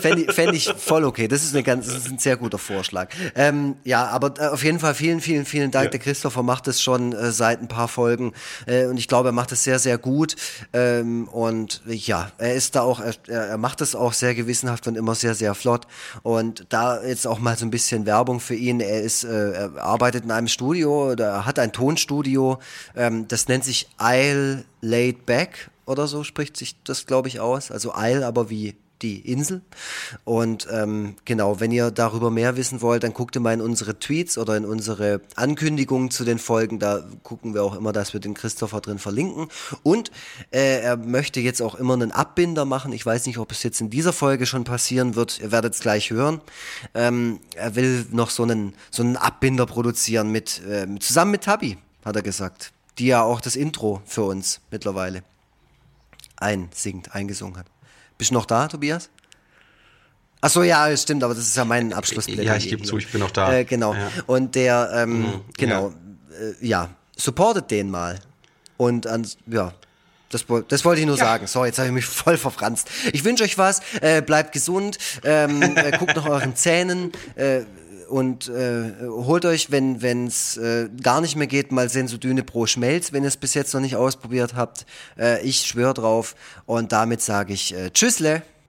Fände fänd ich voll okay. Das ist, eine ganz, das ist ein sehr guter Vorschlag. Ähm, ja, aber äh, auf jeden Fall vielen, vielen, vielen Dank. Ja. Der Christopher macht es schon äh, seit ein paar Folgen äh, und ich glaube, er macht es sehr, sehr gut. Ähm, und ja, er ist da auch, er, er macht es auch sehr gewissenhaft und immer sehr, sehr flott. Und da jetzt auch mal so ein bisschen Werbung für ihn. Er ist äh, er arbeitet in einem Studio oder hat ein Tonstudio. Ähm, das nennt sich Isle Laid Back oder so spricht sich das, glaube ich, aus. Also Isle, aber wie die Insel. Und ähm, genau, wenn ihr darüber mehr wissen wollt, dann guckt ihr mal in unsere Tweets oder in unsere Ankündigungen zu den Folgen. Da gucken wir auch immer, dass wir den Christopher drin verlinken. Und äh, er möchte jetzt auch immer einen Abbinder machen. Ich weiß nicht, ob es jetzt in dieser Folge schon passieren wird. Ihr werdet es gleich hören. Ähm, er will noch so einen, so einen Abbinder produzieren mit, äh, zusammen mit Tabi, hat er gesagt. Die ja auch das Intro für uns mittlerweile einsingt, eingesungen hat. Bist du noch da, Tobias? Ach so, ja, stimmt, aber das ist ja mein Abschluss. Ja, ich gebe zu, ich bin noch da. Äh, genau. Ja. Und der, ähm, mhm, genau, ja. Äh, ja, supportet den mal. Und an, ja, das, das, wollte ich nur ja. sagen. So, jetzt habe ich mich voll verfranst. Ich wünsche euch was. Äh, bleibt gesund. Ähm, äh, guckt nach euren Zähnen. Äh, und äh, holt euch, wenn es äh, gar nicht mehr geht, mal Sensodyne Pro Schmelz, wenn ihr es bis jetzt noch nicht ausprobiert habt. Äh, ich schwöre drauf. Und damit sage ich äh, Tschüssle.